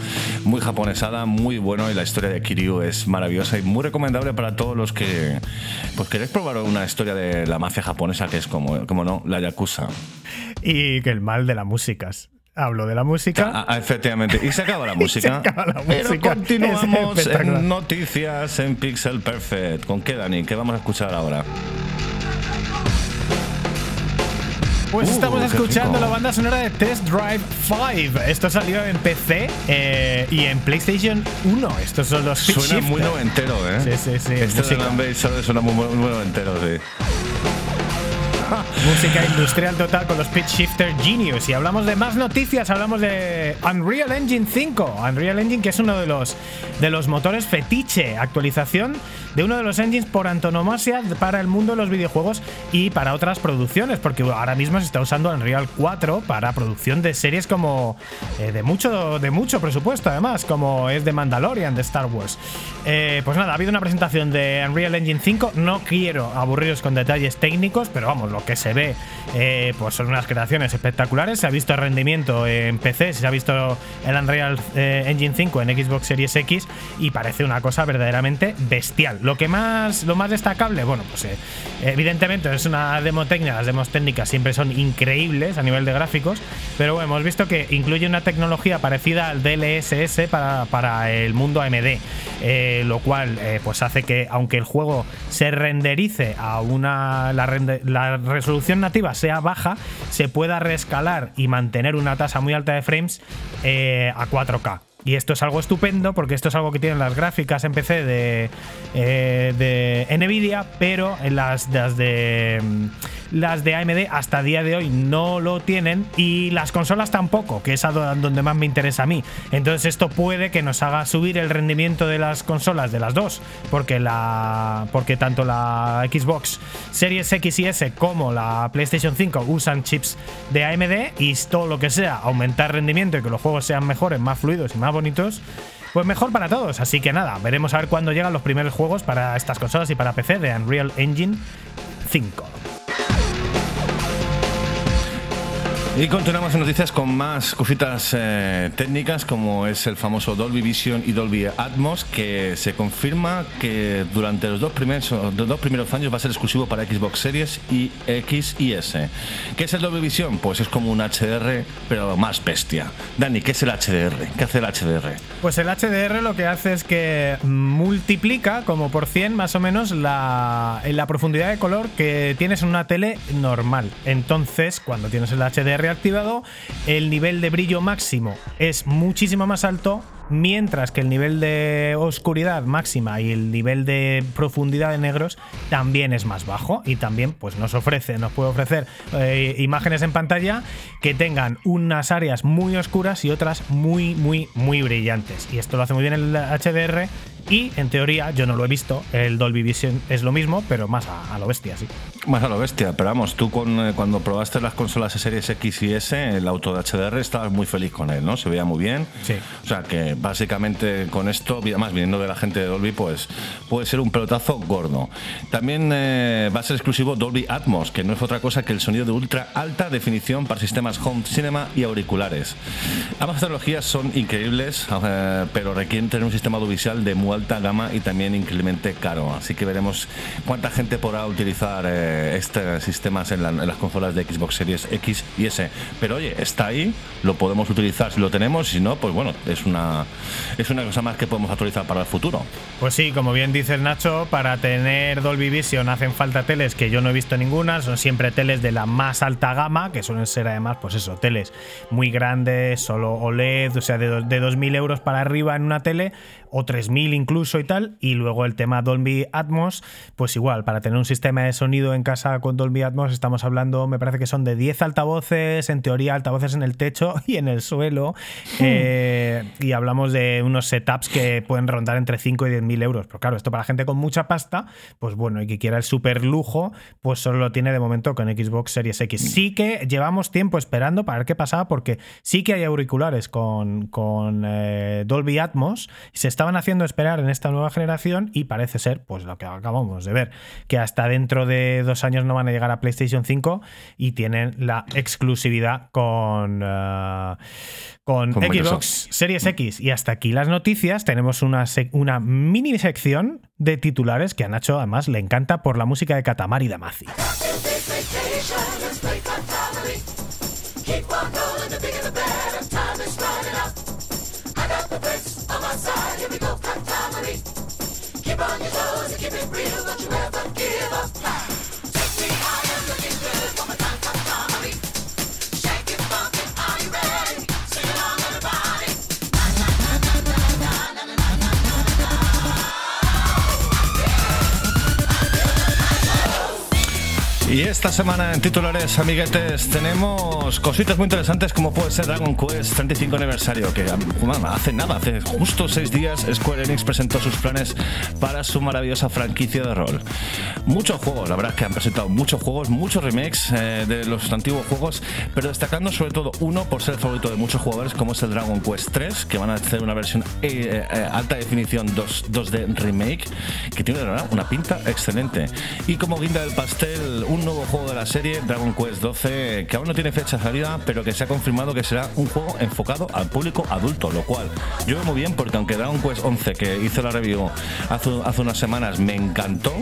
Muy japonesada, muy bueno y la historia de Kiryu es maravillosa y muy recomendable para todos los que pues queréis probar una historia de la mafia japonesa que es como, como no, la Yakuza. Y que el mal de las músicas hablo de la música. Ah, ah, efectivamente. Y se acaba la música. se acaba la Pero música. continuamos Es espectacular. en noticias en Pixel Perfect. ¿Con qué, Dani? ¿Qué vamos a escuchar ahora? Pues Uh, estamos escuchando la banda sonora de Test Drive 5. Esto salió en PC eh, y en PlayStation 1. Estos son los Suena muy Shifter. noventero, ¿eh? Sí, sí, sí, Este de solo suena muy, muy noventero, sí. Música industrial total con los Pitch Shifter Genius. Y hablamos de más noticias, hablamos de Unreal Engine 5. Unreal Engine, que es uno de los, de los motores fetiche. Actualización de uno de los engines por antonomasia para el mundo de los videojuegos y para otras producciones. Porque ahora mismo se está usando Unreal 4 para producción de series como. eh, de, mucho, de mucho presupuesto, además, como es de Mandalorian, de Star Wars. Eh, pues nada, ha habido una presentación de Unreal Engine 5. No quiero aburriros con detalles técnicos, pero vamos, que se ve eh, pues son unas creaciones espectaculares. Se ha visto el rendimiento en PC, se ha visto el Unreal eh, Engine 5 en Xbox Series X y parece una cosa verdaderamente bestial. Lo que más, lo más destacable, bueno, pues eh, evidentemente es una demo técnica, las demos técnicas siempre son increíbles a nivel de gráficos, pero bueno, hemos visto que incluye una tecnología parecida al DLSS para, para el mundo AMD, lo cual pues hace que aunque el juego se renderice a una la resolución nativa sea baja, se pueda reescalar y mantener una tasa muy alta de frames eh, a 4K. Y esto es algo estupendo porque esto es algo que tienen las gráficas en PC de, eh, de Nvidia, pero en las, las de mm, las de AMD hasta día de hoy no lo tienen y las consolas tampoco, que es a do- donde más me interesa a mí. Entonces esto puede que nos haga subir el rendimiento de las consolas de las dos, porque la porque tanto la Xbox Series X y S como la PlayStation 5 usan chips de AMD y todo lo que sea aumentar rendimiento y que los juegos sean mejores, más fluidos y más bonitos. Pues mejor para todos, así que nada, veremos a ver cuándo llegan los primeros juegos para estas consolas y para PC de Unreal Engine 5. Y continuamos en noticias con más cositas eh, técnicas como es el famoso Dolby Vision y Dolby Atmos que se confirma que durante los dos primeros, años va a ser exclusivo para Xbox Series y X y S. ¿Qué es el Dolby Vision? Pues es como un HDR pero más bestia. Dani, ¿qué es el HDR? ¿Qué hace el HDR? Pues el HDR lo que hace es que multiplica como por 100 más o menos la, la profundidad de color que tienes en una tele normal. Entonces, cuando tienes el HDR activado, el nivel de brillo máximo es muchísimo más alto. Mientras que el nivel de oscuridad máxima y el nivel de profundidad de negros también es más bajo y también pues nos ofrece, nos puede ofrecer eh, imágenes en pantalla que tengan unas áreas muy oscuras y otras muy, muy, muy brillantes. Y esto lo hace muy bien el HDR y en teoría, yo no lo he visto, el Dolby Vision es lo mismo, pero más a, a lo bestia, sí. Más a lo bestia, pero vamos, tú con, eh, cuando probaste las consolas de series X y S, el auto de HDR, estabas muy feliz con él, ¿no? Se veía muy bien. Sí. O sea que básicamente con esto, además viniendo de la gente de Dolby, pues puede ser un pelotazo gordo. También eh, va a ser exclusivo Dolby Atmos, que no es otra cosa que el sonido de ultra alta definición para sistemas home cinema y auriculares. Ambas tecnologías son increíbles, eh, pero requieren tener un sistema audiovisual de muy alta gama y también increíblemente caro. Así que veremos cuánta gente podrá utilizar eh, estos sistemas en, las consolas de Xbox Series X y S. Pero oye, está ahí, lo podemos utilizar si lo tenemos, si no, pues bueno, es una, es una cosa más que podemos actualizar para el futuro. Pues sí, como bien dices Nacho, para tener Dolby Vision hacen falta teles que yo no he visto ninguna, son siempre teles de la más alta gama, que suelen ser además, pues eso, teles muy grandes, solo OLED, o sea, de, de 2.000 euros para arriba en una tele, o 3000 incluso y tal. Y luego el tema Dolby Atmos, pues igual, para tener un sistema de sonido en casa con Dolby Atmos estamos hablando, me parece que son de 10 altavoces, en teoría altavoces en el techo y en el suelo. Hmm. Eh, y hablamos de unos setups que pueden rondar entre 5 y 10 mil euros. Pero claro, esto para gente con mucha pasta, pues bueno, y que quiera el super lujo, pues solo lo tiene de momento con Xbox Series X. Sí que llevamos tiempo esperando para ver qué pasaba, porque sí que hay auriculares con, con eh, Dolby Atmos. Se estaban haciendo esperar en esta nueva generación y parece ser, pues lo que acabamos de ver, que hasta dentro de dos años no van a llegar a PlayStation 5 y tienen la exclusividad con, uh, con, Xbox Series X. Y hasta aquí las noticias. Tenemos una, una mini sección de titulares que a Nacho además le encanta por la música de Katamari Damacy. On your toes and keep it real, don't you ever give up. Y esta semana en titulares, amiguetes, tenemos cositas muy interesantes como puede ser Dragon Quest 35 aniversario, que hace nada, hace justo seis días Square Enix presentó sus planes para su maravillosa franquicia de rol. Muchos juegos, la verdad es que han presentado muchos juegos, muchos remakes eh, de los antiguos juegos, pero destacando sobre todo uno por ser el favorito de muchos jugadores, como es el Dragon Quest 3, que van a hacer una versión eh, eh, alta definición 2, 2D remake, que tiene una pinta excelente. Y como guinda del pastel, un nuevo juego de la serie, Dragon Quest 12, que aún no tiene fecha de salida, pero que se ha confirmado que será un juego enfocado al público adulto, lo cual yo veo muy bien porque aunque Dragon Quest 11, que hice la review hace, hace unas semanas, me encantó,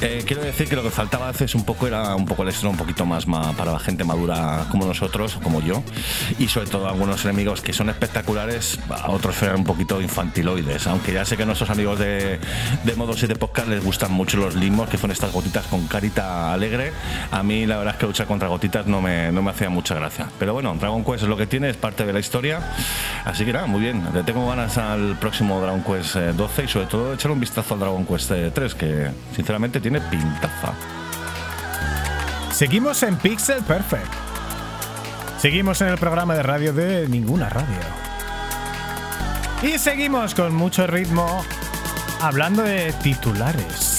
eh, quiero decir que lo que faltaba hace un poco era un poco el extra un poquito más, para la gente madura como nosotros, como yo, y sobre todo algunos enemigos que son espectaculares, a otros eran un poquito infantiloides, aunque ya sé que nuestros amigos de, de Modo 7 Podcast les gustan mucho los limos, que son estas gotitas con carita alegre a mí la verdad es que luchar contra gotitas no me, no me hacía mucha gracia. Pero bueno, Dragon Quest es lo que tiene, es parte de la historia. Así que nada, muy bien. Le tengo ganas al próximo Dragon Quest 12 eh, y sobre todo echar un vistazo al Dragon Quest 3, eh, que sinceramente tiene pintaza. Seguimos en Pixel Perfect. Seguimos en el programa de radio de ninguna radio. Y seguimos con mucho ritmo hablando de titulares.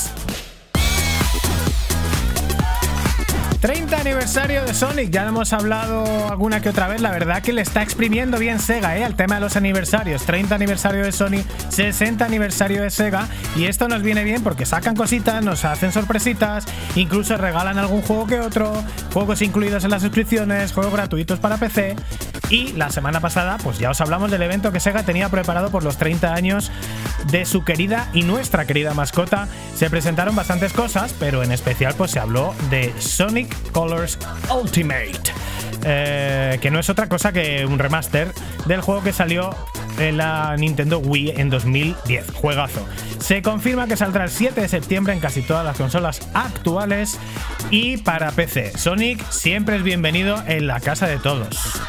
30 aniversario de Sonic, ya lo hemos hablado alguna que otra vez, la verdad que le está exprimiendo bien Sega, ¿eh? Al tema de los aniversarios, 30 aniversario de Sonic, 60 aniversario de Sega, y esto nos viene bien porque sacan cositas, nos hacen sorpresitas, incluso regalan algún juego que otro, juegos incluidos en las suscripciones, juegos gratuitos para PC, y la semana pasada, pues ya os hablamos del evento que Sega tenía preparado por los 30 años de su querida y nuestra querida mascota. Se presentaron bastantes cosas, pero en especial pues se habló de Sonic Colors Ultimate. Eh, que no es otra cosa que un remaster del juego que salió en la Nintendo Wii en 2010. Juegazo. Se confirma que saldrá el 7 de septiembre en casi todas las consolas actuales y para PC. Sonic siempre es bienvenido en la casa de todos.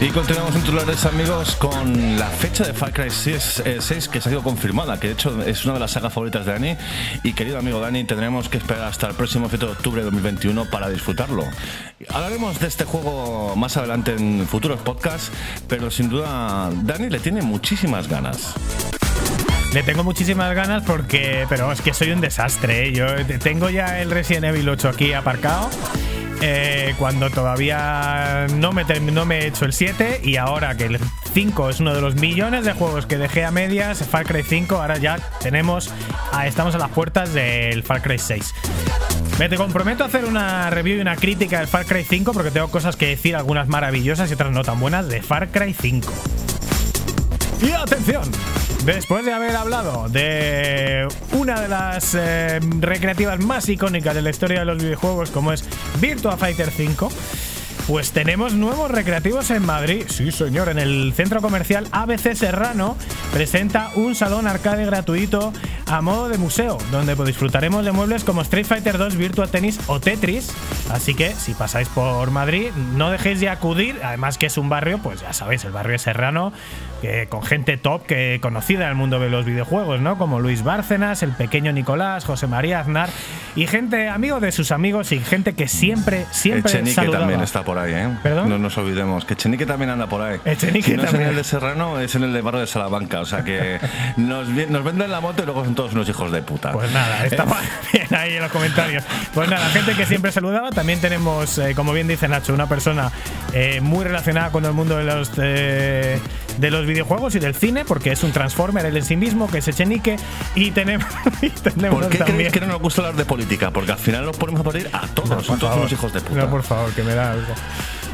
Y continuamos en titulares amigos con la fecha de Far Cry 6, eh, que se ha sido confirmada, que de hecho es una de las sagas favoritas de Dani. Y querido amigo Dani, tendremos que esperar hasta el próximo 7 de octubre de 2021 para disfrutarlo. Hablaremos de este juego más adelante en futuros podcasts, pero sin duda Dani le tiene muchísimas ganas. Le tengo muchísimas ganas porque, pero es que soy un desastre. ¿eh? Yo tengo ya el Resident Evil 8 aquí aparcado eh, cuando todavía no me, no me he hecho el 7 y ahora que el 5 es uno de los millones de juegos que dejé a medias, Far Cry 5, ahora ya tenemos, estamos a las puertas del Far Cry 6. Me te comprometo a hacer una review y una crítica del Far Cry 5 porque tengo cosas que decir, algunas maravillosas y otras no tan buenas, de Far Cry 5. Y atención, después de haber hablado de una de las eh, recreativas más icónicas de la historia de los videojuegos, como es Virtua Fighter 5, pues tenemos nuevos recreativos en Madrid. Sí, señor, en el centro comercial ABC Serrano presenta un salón arcade gratuito a modo de museo, donde pues disfrutaremos de muebles como Street Fighter 2, Virtua Tennis o Tetris. Así que si pasáis por Madrid, no dejéis de acudir. Además que es un barrio, pues ya sabéis, el barrio Serrano, que con gente top que conocida en el mundo de los videojuegos, ¿no? Como Luis Bárcenas, el pequeño Nicolás, José María Aznar y gente amigo de sus amigos y gente que siempre siempre Echenique saludaba. también está por ahí, ¿eh? ¿Perdón? No nos olvidemos. Que Echenique también anda por ahí. Echenique si no es también. en el de Serrano, es en el de barrio de Salamanca. O sea que nos, venden la moto y luego son todos unos hijos de puta. Pues nada, está bien ahí en los comentarios. Pues nada, gente que siempre saludaba. También tenemos, eh, como bien dice Nacho, una persona eh, muy relacionada con el mundo de los, eh, de los videojuegos y del cine, porque es un Transformer él en sí mismo, que es Echenique. Y tenemos, y tenemos ¿Por qué también. creéis que no nos gusta hablar de política? Porque al final nos ponemos a parir a todos. Son todos hijos de puta. No, por favor, que me da algo.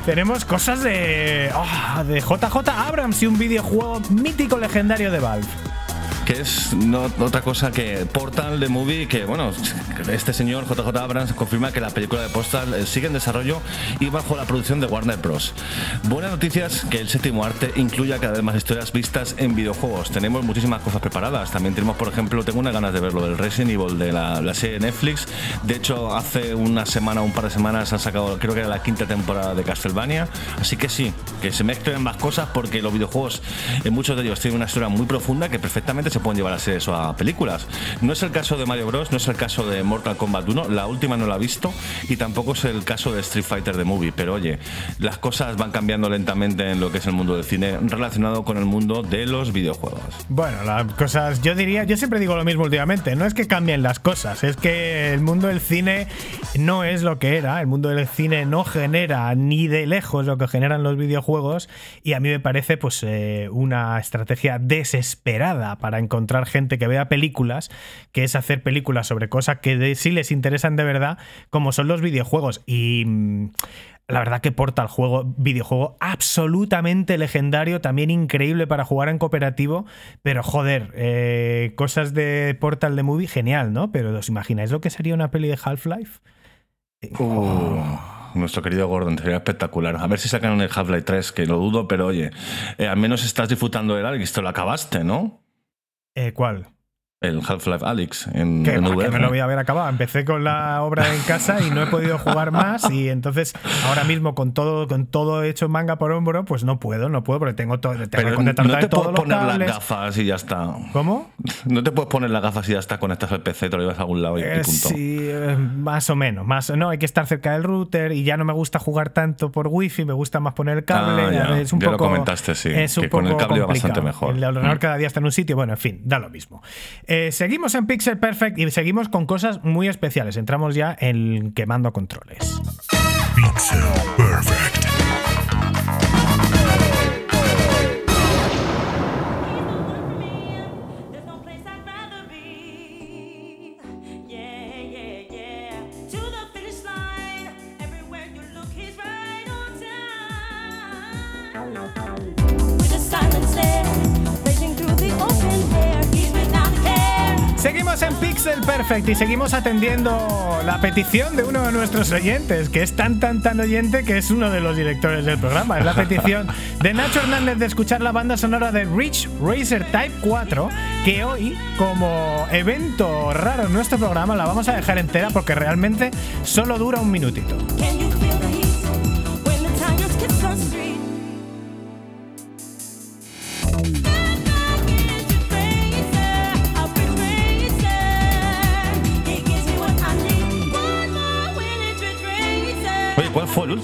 Tenemos cosas de. ah, de JJ Abrams y un videojuego mítico legendario de Valve. Que es no, otra cosa que Portal de Movie, que bueno, este señor JJ Abrams confirma que la película de Postal eh, sigue en desarrollo y bajo la producción de Warner Bros. Buenas noticias que el séptimo arte incluya cada vez más historias vistas en videojuegos. Tenemos muchísimas cosas preparadas. También tenemos, por ejemplo, tengo unas ganas de verlo del Resident Evil de la, la serie Netflix. De hecho, hace una semana un par de semanas han sacado, creo que era la quinta temporada de Castlevania. Así que sí, que se mezclen más cosas porque los videojuegos, en muchos de ellos, tienen una historia muy profunda que perfectamente se pueden llevar a series o a películas. No es el caso de Mario Bros, no es el caso de Mortal Kombat 1, la última no la he visto, y tampoco es el caso de Street Fighter The Movie. Pero oye, las cosas van cambiando lentamente en lo que es el mundo del cine relacionado con el mundo de los videojuegos. Bueno, las cosas, yo diría, yo siempre digo lo mismo últimamente, no es que cambien las cosas, es que el mundo del cine no es lo que era, el mundo del cine no genera ni de lejos lo que generan los videojuegos y a mí me parece pues eh, una estrategia desesperada para encontrar gente que vea películas, que es hacer películas sobre cosas que de- sí les interesan de verdad, como son los videojuegos y... mm, la verdad que Portal, juego, videojuego absolutamente legendario, también increíble para jugar en cooperativo, pero joder, eh, cosas de Portal de Movie, genial, ¿no? Pero ¿os imagináis lo que sería una peli de Half-Life? Nuestro querido Gordon sería espectacular. A ver si sacan el Half-Life 3, que lo dudo, pero oye, eh, al menos estás disfrutando del Alex, te lo acabaste, ¿no? Eh, ¿Cuál? El Half-Life Alex en, en VR. me lo voy a haber acabado. Empecé con la obra en casa y no he podido jugar más. Y entonces, ahora mismo, con todo, con todo hecho manga por hombro, pues no puedo, no puedo, porque tengo todo. Tengo que no contratar te todos puedes los poner las gafas y ya está. ¿Cómo? No te puedes poner las gafas y ya está, conectas el PC, te lo llevas a algún lado y, y Eh, punto. sí, eh, más o menos. Más, no, hay que estar cerca del router y ya no me gusta jugar tanto por wifi, me gusta más poner el cable. Ah, ya. Es un Ya lo poco, comentaste, sí, Es un que con el cable va complicado. bastante mejor. El ordenador Mm. cada día está en un sitio. Bueno, en fin, da lo mismo. Eh, seguimos en Pixel Perfect y seguimos con cosas muy especiales. Entramos ya en quemando controles. Pixel Perfect. Seguimos en Pixel Perfect y seguimos atendiendo la petición de uno de nuestros oyentes, que es tan tan tan oyente que es uno de los directores del programa. Es la petición de Nacho Hernández de escuchar la banda sonora de Rich Racer Type 4, que hoy, como evento raro en nuestro programa, la vamos a dejar entera porque realmente solo dura un minutito.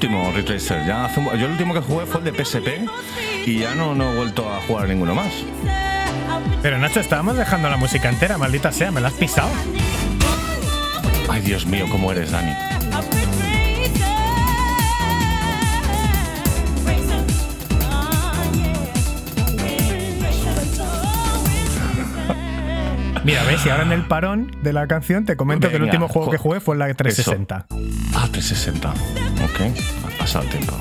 Último Ridge Racer? Ya hace un- yo el último que jugué fue el de PSP y ya no, no he vuelto a jugar a ninguno más. Pero Nacho, estábamos dejando la música entera, maldita sea, me la has pisado. Ay, Dios mío, cómo eres, Dani. Mira, ves, y ahora en el parón de la canción te comento que el último juego que jugué fue la 360. Ah, 360. Ok, ha pasado el tiempo.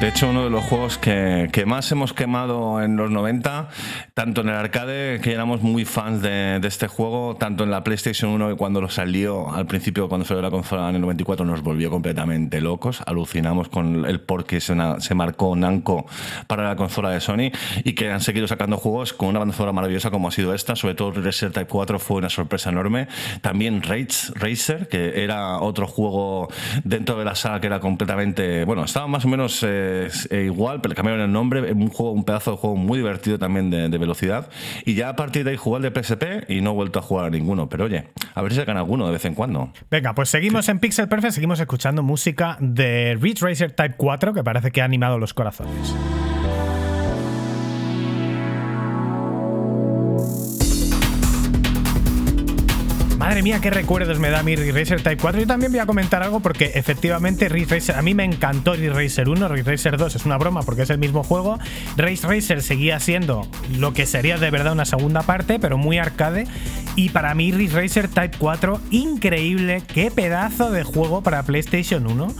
De hecho, uno de los juegos que, que más hemos quemado en los 90, tanto en el arcade, que éramos muy fans de, de este juego, tanto en la PlayStation 1 que cuando lo salió al principio, cuando salió la consola en el 94, nos volvió completamente locos. Alucinamos con el por que se, se marcó Namco para la consola de Sony y que han seguido sacando juegos con una banda sonora maravillosa como ha sido esta. Sobre todo Racer Type 4 fue una sorpresa enorme. También Rage Racer, que era otro juego dentro de la saga que era completamente. Bueno, estaba más o menos eh, eh, igual, pero cambiaron el nombre. Un, juego, un pedazo de juego muy divertido también de, de velocidad. Y ya a partir de ahí jugué de PSP y no he vuelto a jugar a ninguno. Pero oye, a ver si sacan alguno de vez en cuando. Venga, pues seguimos en Pixel Perfect, seguimos escuchando música de Ridge Racer Type 4, que parece que ha animado los corazones. Madre mía, qué recuerdos me da mi Racer Type 4. Yo también voy a comentar algo porque efectivamente Racer, a mí me encantó Racer 1, Ridge Racer 2 es una broma porque es el mismo juego. Ridge Racer seguía siendo lo que sería de verdad una segunda parte, pero muy arcade. Y para mí Ridge Racer Type 4, increíble, qué pedazo de juego para PlayStation 1.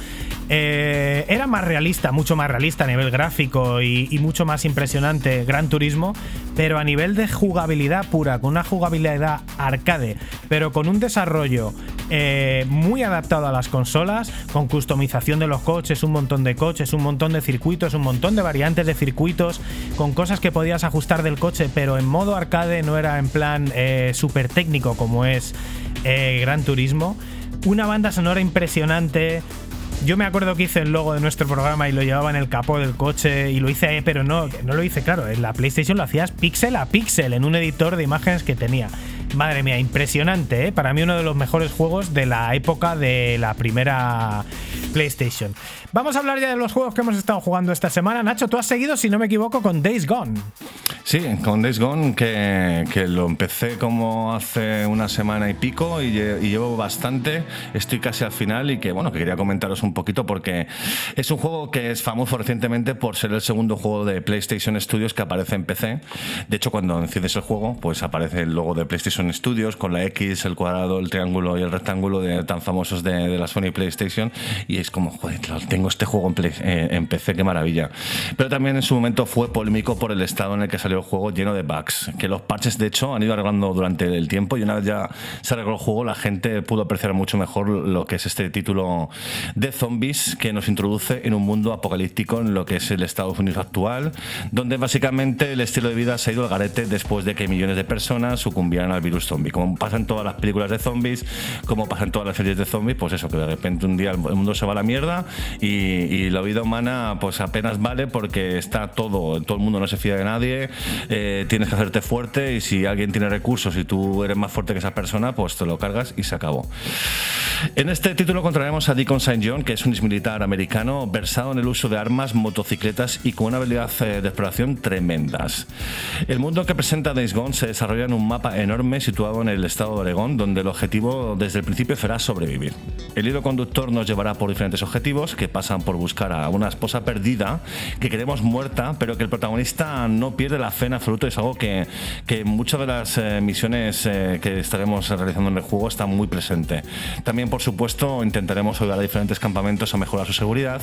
Eh, era más realista, mucho más realista a nivel gráfico y, mucho más impresionante Gran Turismo, pero a nivel de jugabilidad pura, con una jugabilidad arcade, pero con un desarrollo eh, muy adaptado a las consolas, con customización de los coches, un montón de coches, un montón de circuitos, un montón de variantes de circuitos, con cosas que podías ajustar del coche, pero en modo arcade no era en plan eh, técnico como es eh, Gran Turismo. Una banda sonora impresionante, yo me acuerdo que hice el logo de nuestro programa y lo llevaba en el capó del coche y lo hice, pero no, no lo hice, claro, en la PlayStation lo hacías píxel a píxel en un editor de imágenes que tenía. Madre mía, impresionante, ¿eh? Para mí uno de los mejores juegos de la época de la primera PlayStation. Vamos a hablar ya de los juegos que hemos estado jugando esta semana. Nacho, tú has seguido, si no me equivoco, con Days Gone. Sí, con Days Gone, que, que lo empecé como hace una semana y pico y, y llevo bastante. Estoy casi al final y que, bueno, que quería comentaros un poquito porque es un juego que es famoso recientemente por ser el segundo juego de PlayStation Studios que aparece en PC. De hecho, cuando enciendes el juego, pues aparece el logo de PlayStation Studios con la X, el cuadrado, el triángulo y el rectángulo de, tan famosos de, de la Sony PlayStation. Y es como, joder, tengo este juego en, Play- eh, en PC, qué maravilla. Pero también en su momento fue polémico por el estado en el que salió el juego lleno de bugs. Que los parches, de hecho, han ido arreglando durante el tiempo y una vez ya se arregló el juego, la gente pudo apreciar mucho mejor lo que es este título de zombies que nos introduce en un mundo apocalíptico en lo que es el Estados Unidos actual, donde básicamente el estilo de vida se ha ido al garete después de que millones de personas sucumbieran al virus zombie. Como pasa en todas las películas de zombies, como pasa en todas las series de zombies, pues eso, que de repente un día el mundo se va a la mierda y, y la vida humana pues apenas vale porque está todo, todo el mundo no se fía de nadie, eh, tienes que hacerte fuerte y si alguien tiene recursos y tú eres más fuerte que esa persona, pues te lo cargas y se acabó. En este título encontraremos a Deacon St. John, que es un exmilitar americano versado en el uso de armas, motocicletas y con una habilidad eh, de exploración tremendas. El mundo que presenta Days Gone se desarrolla en un mapa enorme situado en el estado de Oregón, donde el objetivo desde el principio será sobrevivir. El hilo conductor nos llevará por diferentes objetivos que pasan por buscar a una esposa perdida que queremos muerta, pero que el protagonista no pierde la fe en absoluto. Es algo que, que muchas de las eh, misiones eh, que estaremos realizando en el juego está muy presente. También, por supuesto, intentaremos ayudar a diferentes campamentos a mejorar su seguridad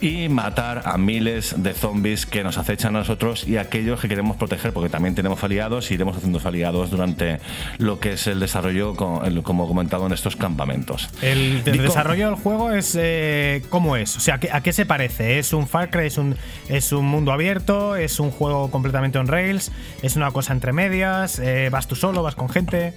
y matar a miles de zombies que nos acechan a nosotros y a aquellos que queremos proteger, porque también tenemos aliados y iremos haciendo aliados durante lo que es el desarrollo, como comentado, en estos campamentos. El, el desarrollo del juego es. eh, ¿Cómo es? O sea, ¿a qué, a qué se parece? ¿Es un Far Cry? ¿Es un, ¿Es un mundo abierto? ¿Es un juego completamente on rails? ¿Es una cosa entre medias? Eh, ¿Vas tú solo? ¿Vas con gente?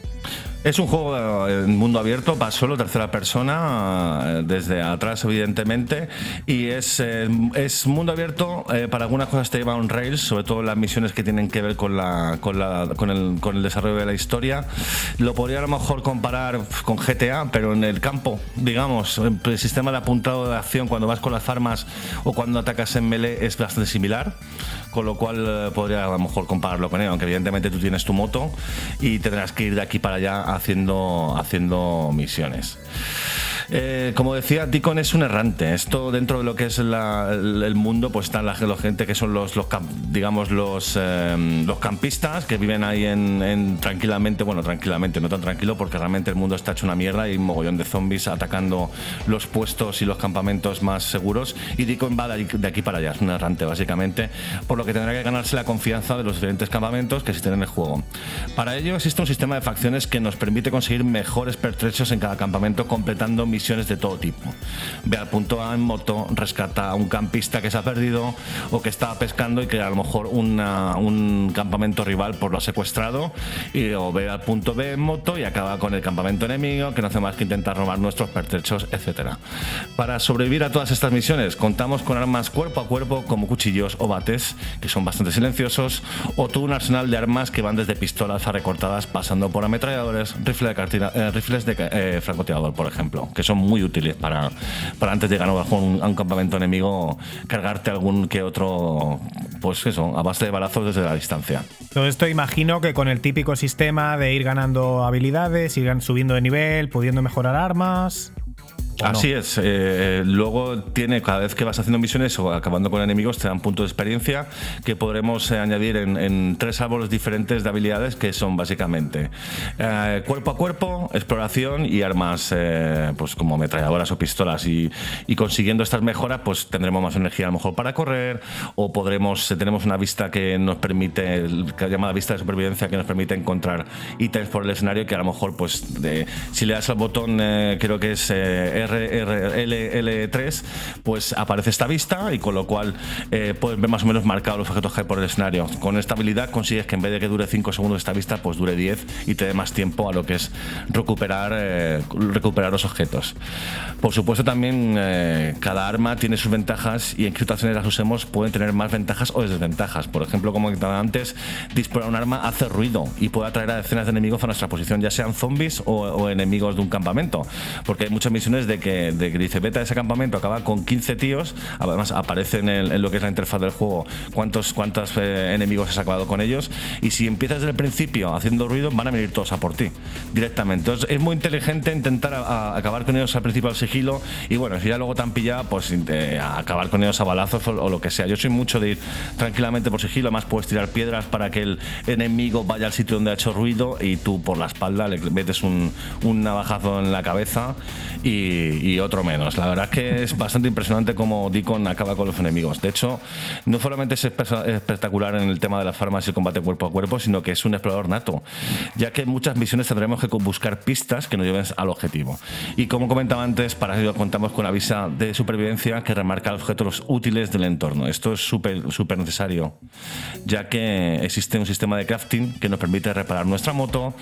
Es un juego eh, en mundo abierto, va solo, tercera persona, eh, desde atrás evidentemente, y es, eh, es mundo abierto, eh, para algunas cosas te lleva on rails, sobre todo las misiones que tienen que ver con, la, con, la- con el, con el desarrollo de la historia. Lo podría a lo mejor comparar con GTA, pero en el campo, digamos, el sistema de apuntado de acción cuando vas con las armas o cuando atacas en melee es bastante similar, con lo cual eh, podría a lo mejor compararlo con él, aunque evidentemente tú tienes tu moto y tendrás que ir de aquí para allá haciendo, haciendo misiones. Eh, como decía, Deacon es un errante. Esto dentro de lo que es el, mundo, pues están la, gente que son los, los digamos, los, eh, los campistas que viven ahí en, en tranquilamente, bueno, tranquilamente, no tan tranquilo, porque realmente el mundo está hecho una mierda y un mogollón de zombies atacando los puestos y los campamentos más seguros. Y Deacon va de aquí para allá, es un errante básicamente, por lo que tendrá que ganarse la confianza de los diferentes campamentos que existen en el juego. Para ello existe un sistema de facciones que nos permite conseguir mejores pertrechos en cada campamento completando misiones de todo tipo. Ve al punto A en moto, rescata a un campista que se ha perdido o que estaba pescando y que a lo mejor una- un campamento rival por lo ha secuestrado y o ve al punto B en moto y acaba con el campamento enemigo que no hace más que intentar robar nuestros pertrechos, etcétera. Para sobrevivir a todas estas misiones contamos con armas cuerpo a cuerpo como cuchillos o bates que son bastante silenciosos o todo un arsenal de armas que van desde pistolas a recortadas pasando por ametralladores, rifle de cartera- eh, rifles de eh, francotirador por ejemplo, que son muy útiles para, para antes de llegar a un, campamento enemigo cargarte algún que otro, pues eso, a base de balazos desde la distancia. Todo esto imagino que con el típico sistema de ir ganando habilidades, ir subiendo de nivel, pudiendo mejorar armas. ¿O no? Así es. eh, luego tiene, cada vez que vas haciendo misiones o acabando con enemigos, te dan puntos de experiencia que podremos eh, añadir en, en tres árboles diferentes de habilidades que son básicamente eh, cuerpo a cuerpo, exploración y armas eh, pues como ametralladoras o pistolas. Y, y consiguiendo estas mejoras, pues tendremos más energía a lo mejor para correr o podremos, eh, tenemos una vista que nos permite, que llamada vista de supervivencia, que nos permite encontrar ítems por el escenario que a lo mejor, pues, de- si le das al botón, eh, creo que es eh, RRL3, pues aparece esta vista y con lo cual eh, puedes ver más o menos marcados los objetos que hay por el escenario. Con esta habilidad consigues que en vez de que dure 5 segundos esta vista, pues dure 10 y te dé más tiempo a lo que es recuperar, eh, recuperar los objetos. Por supuesto, también eh, cada arma tiene sus ventajas y en qué situaciones las usemos pueden tener más ventajas o desventajas. Por ejemplo, como comentaba antes, disparar un arma hace ruido y puede atraer a decenas de enemigos a nuestra posición, ya sean zombies o, o enemigos de un campamento. Porque hay muchas misiones de que, de que dice, vete a ese campamento, acaba con 15 tíos, además aparece en, el- en lo que es la interfaz del juego cuántos, cuántos eh, enemigos has acabado con ellos y si empiezas desde el principio haciendo ruido, van a venir todos a por ti directamente. Entonces es muy inteligente intentar a- a acabar con ellos al principio al sigilo y bueno, si ya luego te han pillado, pues eh, acabar con ellos a balazos o, o lo que sea. Yo soy mucho de ir tranquilamente por sigilo, además puedes tirar piedras para que el enemigo vaya al sitio donde ha hecho ruido y tú por la espalda le metes un, un navajazo en la cabeza y, y otro menos. La verdad es que es bastante impresionante cómo Deacon acaba con los enemigos. De hecho, no solamente es espe- espectacular en el tema de las armas y el combate cuerpo a cuerpo, sino que es un explorador nato, ya que en muchas misiones tendremos que buscar pistas que nos lleven al objetivo. Y como comentaba antes, para ello contamos con la visa de supervivencia que remarca los objetos útiles del entorno. Esto es súper súper necesario, ya que existe un sistema de crafting que nos permite reparar nuestra moto,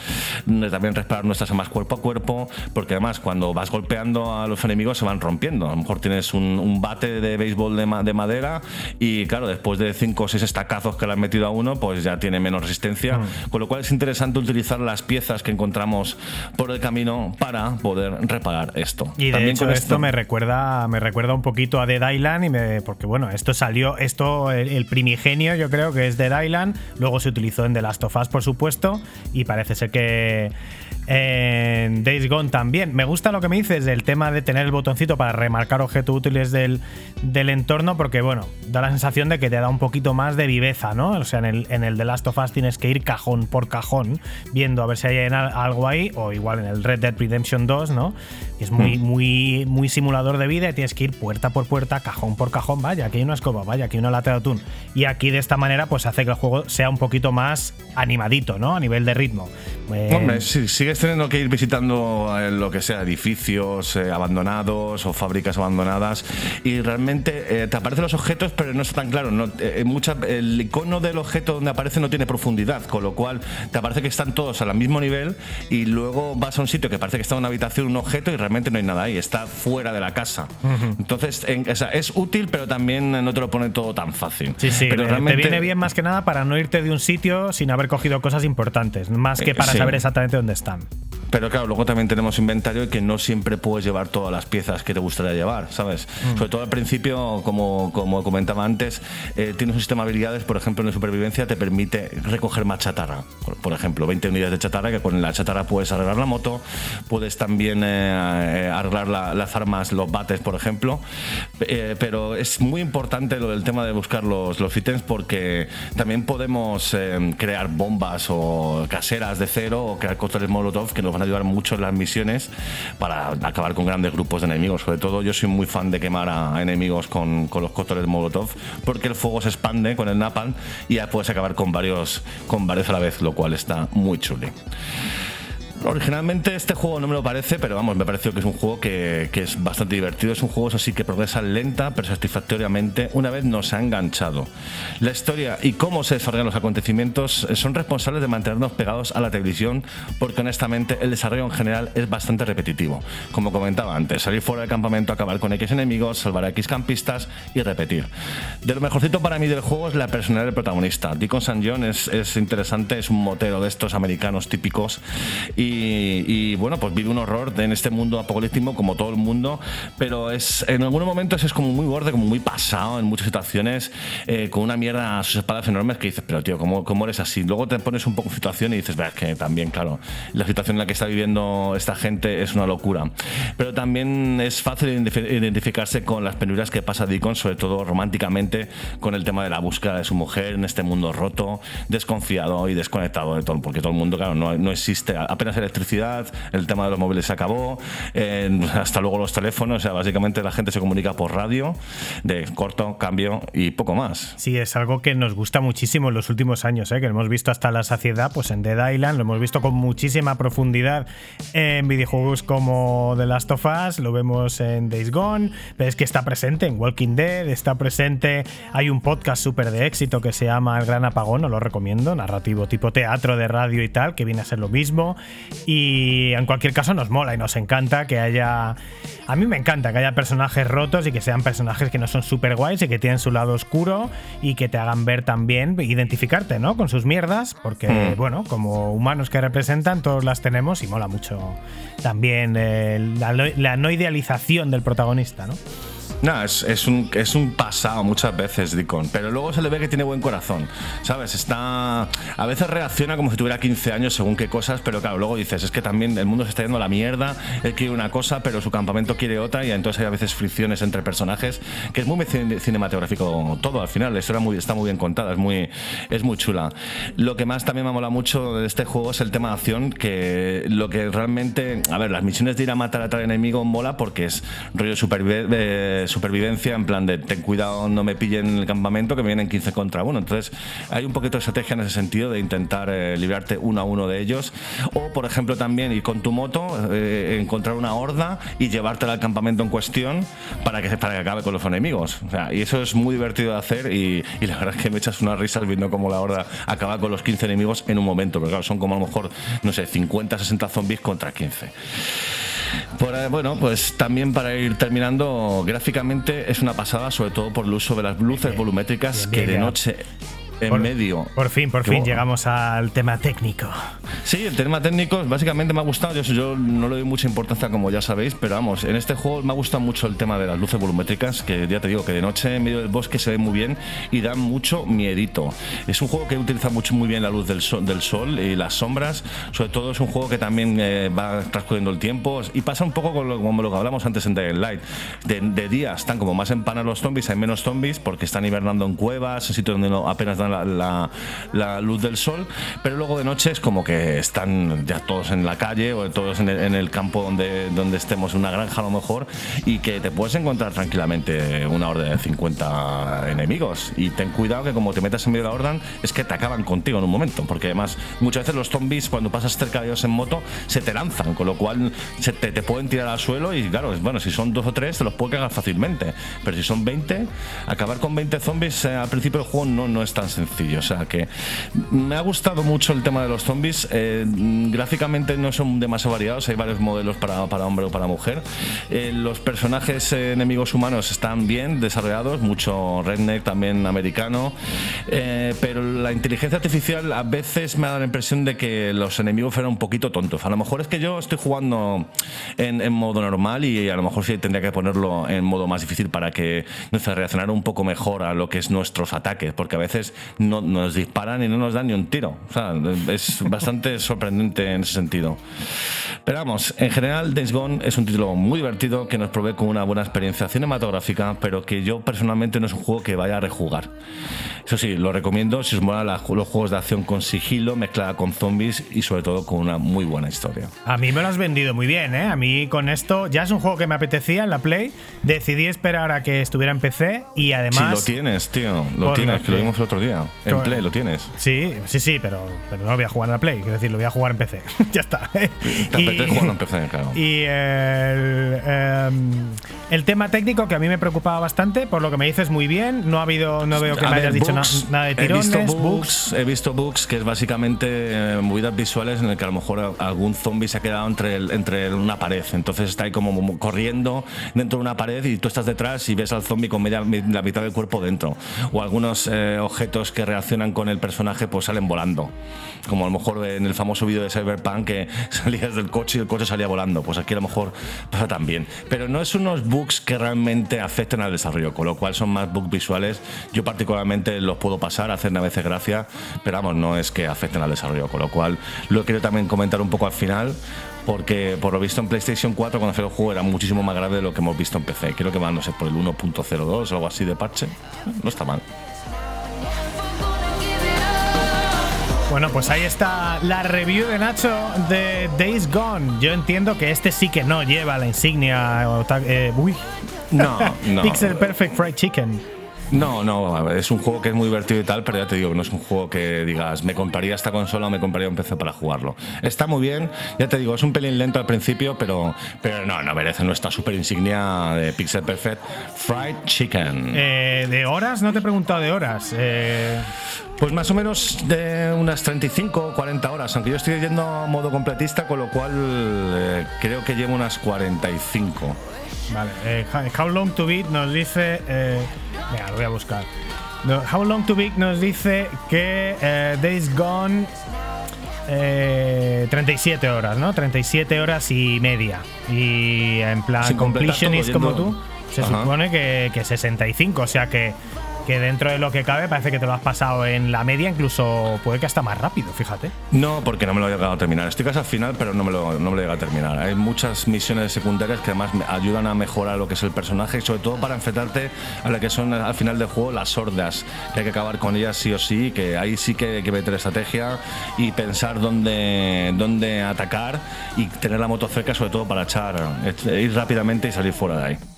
también reparar nuestras armas cuerpo a cuerpo, porque además cuando vas golpeando a los enemigos se van rompiendo. A lo mejor tienes un, un bate de béisbol de, ma- de madera y claro, después de 5 o 6 estacazos que le han metido a uno, pues ya tiene menos resistencia, con lo cual es interesante utilizar las piezas que encontramos por el camino para poder reparar esto. Y de También hecho con esto me recuerda, me recuerda un poquito a Dead Island y me, porque bueno, esto salió, esto el, el primigenio yo creo que es Dead Island, luego se utilizó en The Last of Us por supuesto y parece ser que en Days Gone también. Me gusta lo que me dices del tema de tener el botoncito para remarcar objetos útiles del, del entorno porque bueno, da la sensación de que te da un poquito más de viveza, ¿no? O sea, en el, en el The Last of Us tienes que ir cajón por cajón viendo a ver si hay algo ahí o igual en el Red Dead Redemption 2, ¿no? Es muy, muy, muy simulador de vida y tienes que ir puerta por puerta, cajón por cajón, vaya, aquí hay una escoba, vaya, aquí hay una lata de atún. Y aquí de esta manera pues hace que el juego sea un poquito más animadito, ¿no? A nivel de ritmo. Eh, Hombre, sí, sigues teniendo que ir visitando eh, lo que sea, edificios eh, abandonados o fábricas abandonadas y realmente eh, te aparecen los objetos, pero no está tan claro. No, eh, en muchas- el icono del objeto donde aparece no tiene profundidad, con lo cual te parece que están todos al mismo nivel y luego vas a un sitio que parece que está en una habitación un objeto y realmente no hay nada ahí, está fuera de la casa. Entonces, en- o sea, es útil, pero también no te lo pone todo tan fácil. Sí, sí, pero te- realmente, te viene bien más que nada para no irte de un sitio sin haber cogido cosas importantes, más que Eh, para sí. saber exactamente dónde están. pero claro, luego también tenemos inventario y que no siempre puedes llevar todas las piezas que te gustaría llevar, ¿sabes? Sobre todo al principio, como, como comentaba antes, eh, tienes un sistema de habilidades, por ejemplo, en la supervivencia te permite recoger más chatarra. Por, por ejemplo, 20 unidades de chatarra, que con la chatarra puedes arreglar la moto, puedes también eh, eh, arreglar la- las armas, los bates, por ejemplo. Eh, pero es muy importante lo del tema de buscar los, los ítems porque también podemos crear bombas o caseras de cero o crear cócteles molotov que nos van a ayudar mucho en las misiones para acabar con grandes grupos de enemigos. Sobre todo yo soy muy fan de quemar a enemigos con, con los cócteles molotov porque el fuego se expande con el napalm y ya puedes acabar con varios, con varios a la vez, lo cual está muy chuli. Originalmente este juego no me lo parece, pero vamos, me pareció que es un juego que, que es bastante divertido. Es un juego eso sí que progresa lenta pero satisfactoriamente una vez nos ha enganchado. La historia y cómo se desarrollan los acontecimientos eh, son responsables de mantenernos pegados a la televisión porque honestamente el desarrollo en general es bastante repetitivo. Como comentaba antes, salir fuera del campamento, acabar con X enemigos, salvar a X campistas y repetir. De lo mejorcito para mí del juego es la personalidad del protagonista. Deacon St. John es, es interesante, es un motero de estos americanos típicos y, y, bueno, pues vive un horror en este mundo apocalíptico como todo el mundo, pero es en algunos momentos es como muy borde, como muy pasado en muchas situaciones, eh, con una mierda a sus espaldas enormes que dices, pero tío, ¿cómo, cómo eres así? Luego te pones un poco en situación y dices, "Bah, es que también, claro, la situación en la que está viviendo esta gente es una locura. Pero también es fácil identifi- identificarse con las penurias que pasa Deacon, sobre todo románticamente, con el tema de la búsqueda de su mujer en este mundo roto, desconfiado y desconectado de todo, porque todo el mundo, claro, no, no existe apenas electricidad, el tema de los móviles se acabó, hasta luego los teléfonos, o sea, básicamente la gente se comunica por radio, de corto, cambio y poco más. Sí, es algo que nos gusta muchísimo en los últimos años, ¿eh? que hemos visto hasta la saciedad, pues en Dead Island, lo hemos visto con muchísima profundidad en videojuegos como The Last of Us, lo vemos en Days Gone, pero es que está presente en Walking Dead, está presente, hay un podcast súper de éxito que se llama El Gran Apagón, os lo recomiendo, narrativo tipo teatro de radio y tal, que viene a ser lo mismo, y en cualquier caso nos mola y nos encanta que haya... A mí me encanta que haya personajes rotos y que sean personajes que no son súper guays y que tienen su lado oscuro y que te hagan ver también, identificarte, ¿no? Con sus mierdas, porque, Mm. bueno, como humanos que representan, todos las tenemos y mola mucho también eh, la, la no idealización del protagonista, ¿no? No, es, es un, es un pasado muchas veces, Deacon, pero luego se le ve que tiene buen corazón, ¿sabes? Está. A veces reacciona como si tuviera 15 años según qué cosas, pero claro, luego dices, es que también el mundo se está yendo a la mierda, él quiere una cosa, pero su campamento quiere otra, y entonces hay a veces fricciones entre personajes, que es muy cine- cinematográfico todo, al final, la historia muy, está muy bien contada, es muy, es muy chula. Lo que más también me mola mucho de este juego es el tema de acción, que lo que realmente. A ver, las misiones de ir a matar a tal enemigo mola porque es rollo supervive- eh, supervivencia, en plan de ten cuidado, no me pillen en el campamento, que me vienen 15 contra uno. Entonces, hay un poquito de estrategia en ese sentido de intentar eh, librarte uno a uno de ellos. O, por ejemplo, también ir con tu moto, eh, encontrar una horda y llevártela al campamento en cuestión para que, para que acabe con los enemigos. O sea, y eso es muy divertido de hacer y, y la verdad es que me echas unas risas viendo cómo la horda acaba con los 15 enemigos en un momento. Pero claro, son como a lo mejor, no sé, 50, 60 zombies contra 15. Por, eh, bueno, pues también para ir terminando, gráficamente es una pasada, sobre todo por el uso de las luces volumétricas que de noche en Por- medio. Por fin, por fin llegamos al tema técnico. Sí, el tema técnico básicamente me ha gustado. Yo, yo no le doy mucha importancia, como ya sabéis, pero vamos, en este juego me ha gustado mucho el tema de las luces volumétricas, que ya te digo que de noche en medio del bosque se ve muy bien y da mucho miedito. Es un juego que utiliza mucho muy bien la luz del sol, del sol y las sombras. Sobre todo es un juego que también eh, va transcurriendo el tiempo y pasa un poco con lo, como lo que hablamos antes en Dying Light. De, de día están como más empanados los zombies, hay menos zombies porque están hibernando en cuevas, en sitios donde no, apenas dan la, la- la luz del sol, pero luego de noche es como que están ya todos en la calle o todos en el, en el campo donde, donde estemos, una granja a lo mejor, y que te puedes encontrar tranquilamente una orden de 50 enemigos. Y ten cuidado que como te metas en medio de la orden, es que te acaban contigo en un momento, porque además muchas veces los zombies cuando pasas cerca de ellos en moto se te lanzan, con lo cual se te, te pueden tirar al suelo y claro, bueno, si son dos o tres te los puedes cagar fácilmente, pero si son 20, acabar con 20 zombies eh, al principio del juego no, no es tan sencillo. Sencillo. O sea que me ha gustado mucho el tema de los zombies. Eh, gráficamente no son demasiado variados, hay varios modelos para, para hombre o para mujer. Eh, los personajes eh, enemigos humanos están bien desarrollados, mucho redneck también americano. Pero la inteligencia artificial a veces me da la impresión de que los enemigos fueran un poquito tontos. A lo mejor es que yo estoy jugando en, en modo normal y a lo mejor sí tendría que ponerlo en modo más difícil para que no sé, reaccionara un poco mejor a lo que es nuestros ataques, porque a veces no nos disparan y no nos dan ni un tiro. O sea, es bastante sorprendente en ese sentido. Pero vamos, en general, Days Gone es un título muy divertido que nos provee con una buena experiencia cinematográfica, pero que yo personalmente no es un juego que vaya a rejugar. Eso sí, lo recomiendo si os molan la- los juegos de acción con sigilo, mezclada con zombies y sobre todo con una muy buena historia. A mí me lo has vendido muy bien, ¿eh? A mí con esto ya es un juego que me apetecía en la Play. Decidí esperar a que estuviera en PC y además. lo tienes, tío, lo tienes, que lo vimos el otro día. En. Play lo tienes. Sí, sí, sí, pero, pero no lo voy a jugar en la Play. Quiero decir, lo voy a jugar en PC. ya está. Te apetece jugarlo en PC, claro. Y el, em, el tema técnico que a mí me preocupaba bastante, por lo que me dices muy bien. No ha habido, no veo que A me ver, hayas dicho na- nada de he tirones, visto bugs. bugs, he visto bugs que es básicamente eh, movidas visuales en el que a lo mejor algún zombie se ha quedado entre, el- entre una pared. Entonces está ahí como corriendo dentro de una pared y tú estás detrás y ves al zombie con media, la mitad del cuerpo dentro. O algunos eh, objetos que reaccionan con el personaje pues salen volando. Como a lo mejor en el famoso vídeo de Cyberpunk que salías del coche y el coche salía volando. Pues aquí a lo mejor pasa también. Pero no es unos bugs que realmente afecten al desarrollo, con lo cual son más bugs visuales. Yo particularmente los puedo pasar, hacen a veces gracia, pero vamos, no es que afecten al desarrollo, con lo cual lo quiero también comentar un poco al final. Porque por lo visto en PlayStation 4 cuando salió el juego era muchísimo más grave de lo que hemos visto en PC. Creo que van, no sé, por el 1.02 o algo así de parche. No está mal. Bueno, pues ahí está la review de Nacho de Days Gone. Yo entiendo que este sí que no lleva la insignia. o eh, uy. No, no. Pixel Perfect Fried Chicken. No, no, es un juego que es muy divertido y tal, pero ya te digo, no es un juego que digas, me compraría esta consola o me compraría un PC para jugarlo. Está muy bien, ya te digo, es un pelín lento al principio, pero, pero no, no merece nuestra super insignia de Pixel Perfect Fried Chicken. Eh, ¿De horas? No te he preguntado de horas. Eh, Pues más o menos de unas 35 o 40 horas, aunque yo estoy yendo a modo completista, con lo cual eh, creo que llevo unas 45. vale. eh, How Long to Beat nos dice. Eh, venga, lo voy a buscar. How Long to Beat nos dice que eh, Days Gone. eh, 37 horas, ¿no? 37 horas y media. Y en plan, completionist todo, como tú, se Ajá. supone que, que 65. O sea que, que dentro de lo que cabe parece que te lo has pasado en la media, incluso puede que hasta más rápido, fíjate. No, porque no me lo he llegado a terminar. Estoy casi al final, pero no me lo, no lo he llegado a terminar. Hay muchas misiones secundarias que además me ayudan a mejorar lo que es el personaje y sobre todo para enfrentarte a lo que son al final del juego las sordas, que hay que acabar con ellas sí o sí, que ahí sí que hay que meter estrategia y pensar dónde, dónde atacar y tener la moto cerca sobre todo para echar, ir rápidamente y salir fuera de ahí.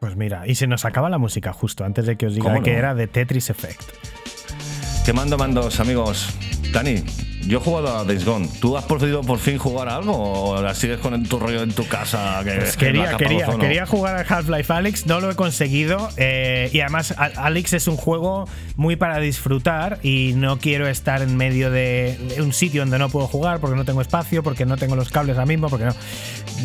Pues mira, y se nos acaba la música justo antes de que os diga que era de Tetris Effect. Te mando mandos, amigos. Dani, yo he jugado a Days Gone. ¿Tú has podido por fin jugar a algo o la sigues con tu rollo en tu casa? Que, Pues que quería, quería, quería jugar al Half-Life Alyx, no lo he conseguido. eh, y además, A- Alyx es un juego muy para disfrutar y no quiero estar en medio de un sitio donde no puedo jugar porque no tengo espacio, porque no tengo los cables ahora mismo, porque no.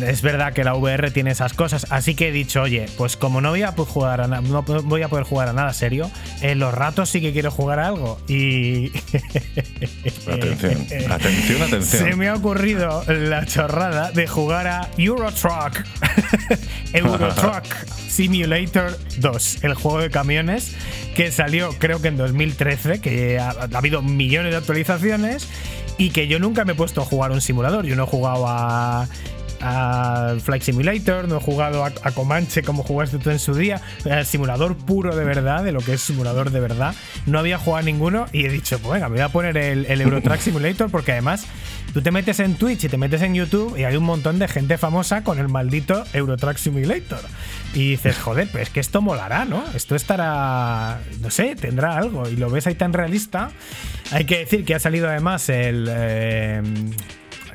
Es verdad que la VR tiene esas cosas, así que he dicho, oye, pues como no voy a poder jugar a, no voy a poder jugar a nada serio, en los ratos sí que quiero jugar a algo. Y. Atención, atención, atención. Se me ha ocurrido la chorrada de jugar a Euro Truck. Euro Truck Simulator 2, el juego de camiones que salió creo que en 2013, que ha, ha habido millones de actualizaciones y que yo nunca me he puesto a jugar un simulador. Yo no he jugado a a Flight Simulator, no he jugado a, a Comanche como jugaste tú en su día, al simulador puro de verdad, de lo que es simulador de verdad. No había jugado a ninguno y he dicho, pues venga, me voy a poner el, el Euro Truck Simulator porque además tú te metes en Twitch y te metes en YouTube y hay un montón de gente famosa con el maldito Euro Truck Simulator. Y dices, joder, pues es que esto molará, ¿no? Esto estará, no sé, tendrá algo. Y lo ves ahí tan realista. Hay que decir que ha salido además el... eh,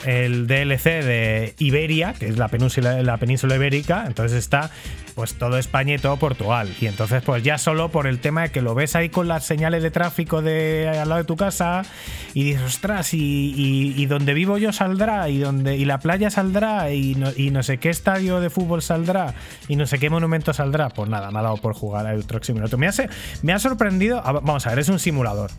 el DLC de Iberia, que es la península, la península ibérica, entonces está pues todo España y todo Portugal. Y entonces, pues ya solo por el tema de que lo ves ahí con las señales de tráfico de al lado de tu casa y dices, ostras, y, donde vivo yo saldrá, y donde y la playa saldrá, y no, y no sé qué estadio de fútbol saldrá, y no sé qué monumento saldrá. Pues nada, me ha dado por jugar al Truck Simulator. Me me ha sorprendido. Vamos a ver, es un simulador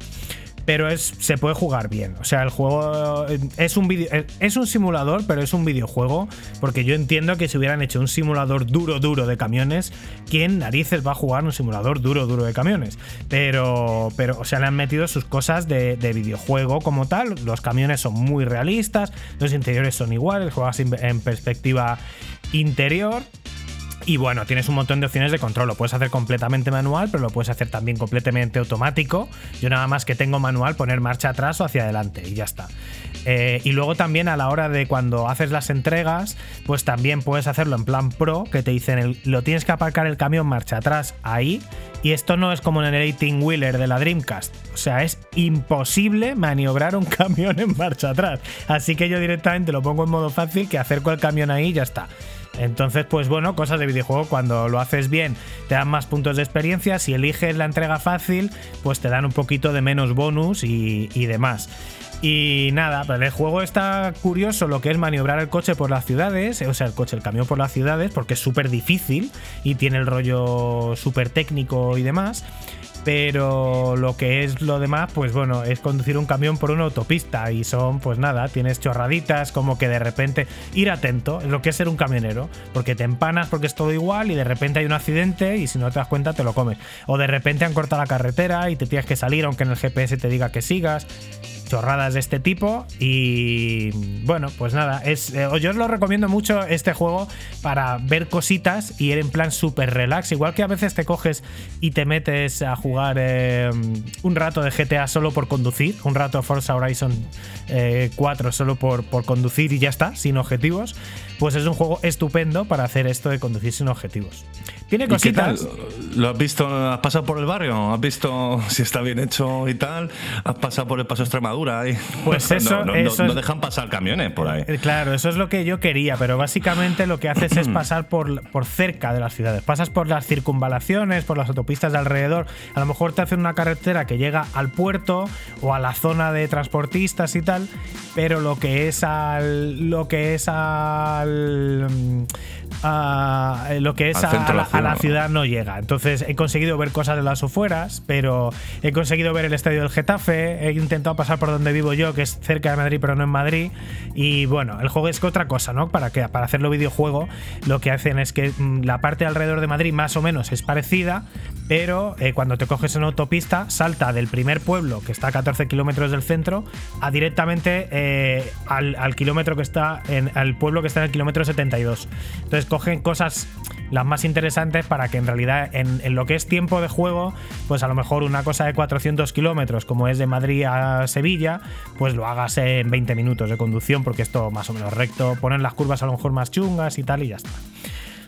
pero es, se puede jugar bien. O sea, el juego eh, es un eh, es un simulador, pero es un videojuego. Porque yo entiendo que si hubieran hecho un simulador duro, duro de camiones, ¿quién narices va a jugar un simulador duro, duro de camiones? Pero, pero o sea, le han metido sus cosas de, de videojuego como tal. Los camiones son muy realistas, los interiores son iguales, juegas en perspectiva interior. Y bueno, tienes un montón de opciones de control. Lo puedes hacer completamente manual, pero lo puedes hacer también completamente automático. Yo nada más que tengo manual, poner marcha atrás o hacia adelante y ya está. Eh, y luego también a la hora de cuando haces las entregas, pues también puedes hacerlo en plan pro, que te dicen, el- lo tienes que aparcar el camión marcha atrás ahí. Y esto no es como en el 18 Wheeler de la Dreamcast. O sea, es imposible maniobrar un camión en marcha atrás. Así que yo directamente lo pongo en modo fácil, que acerco el camión ahí y ya está. Entonces, pues bueno, cosas de videojuego, cuando lo haces bien te dan más puntos de experiencia, si eliges la entrega fácil, pues te dan un poquito de menos bonus y, y demás. Y nada, pero el juego está curioso lo que es maniobrar el coche por las ciudades, o sea, el coche, el camión por las ciudades, porque es súper difícil y tiene el rollo súper técnico y demás. Pero lo que es lo demás, pues bueno, es conducir un camión por una autopista y son, pues nada, tienes chorraditas, como que de repente ir atento, es lo que es ser un camionero, porque te empanas porque es todo igual y de repente hay un accidente y si no te das cuenta te lo comes. O de repente han cortado la carretera y te tienes que salir aunque en el GPS te diga que sigas chorradas de este tipo y bueno pues nada es eh, yo os lo recomiendo mucho este juego para ver cositas y ir en plan super relax igual que a veces te coges y te metes a jugar eh, un rato de GTA solo por conducir un rato Forza Horizon eh, 4 solo por, por conducir y ya está sin objetivos pues es un juego estupendo para hacer esto de conducir sin objetivos tiene cositas ¿Lo has visto? ¿Has pasado por el barrio? ¿Has visto si está bien hecho y tal? ¿Has pasado por el paso Extremadura? Y... Pues eso- no, eso no dejan pasar camiones por ahí. Eh, Claro, eso es lo que yo quería, pero básicamente lo que haces es pasar por, por cerca de las ciudades. Pasas por las circunvalaciones, por las autopistas de alrededor. A lo mejor te hacen una carretera que llega al puerto o a la zona de transportistas y tal, pero lo que es al. Lo que es al. Mm, a- lo que es a, la la, a la ciudad. no llega. Entonces he conseguido ver cosas de las afueras, pero he conseguido ver el estadio del Getafe, he intentado pasar por donde vivo yo, que es cerca de Madrid, pero no en Madrid. Y bueno, el juego es que otra cosa, ¿no? Para, que, para hacerlo videojuego, lo que hacen es que mm, la parte alrededor de Madrid más o menos es parecida, pero eh, cuando te coges en autopista, salta del primer pueblo, que está a 14 kilómetros del centro, a directamente eh, al, al kilómetro que está en al pueblo que está en el kilómetro 72. Entonces cogen cosas las más interesantes para que en realidad en, en lo que es tiempo de juego, pues a lo mejor una cosa de 400 kilómetros, como es de Madrid a Sevilla, pues lo hagas en 20 minutos de conducción, porque esto más o menos recto, ponen las curvas a lo mejor más chungas y tal, y ya está.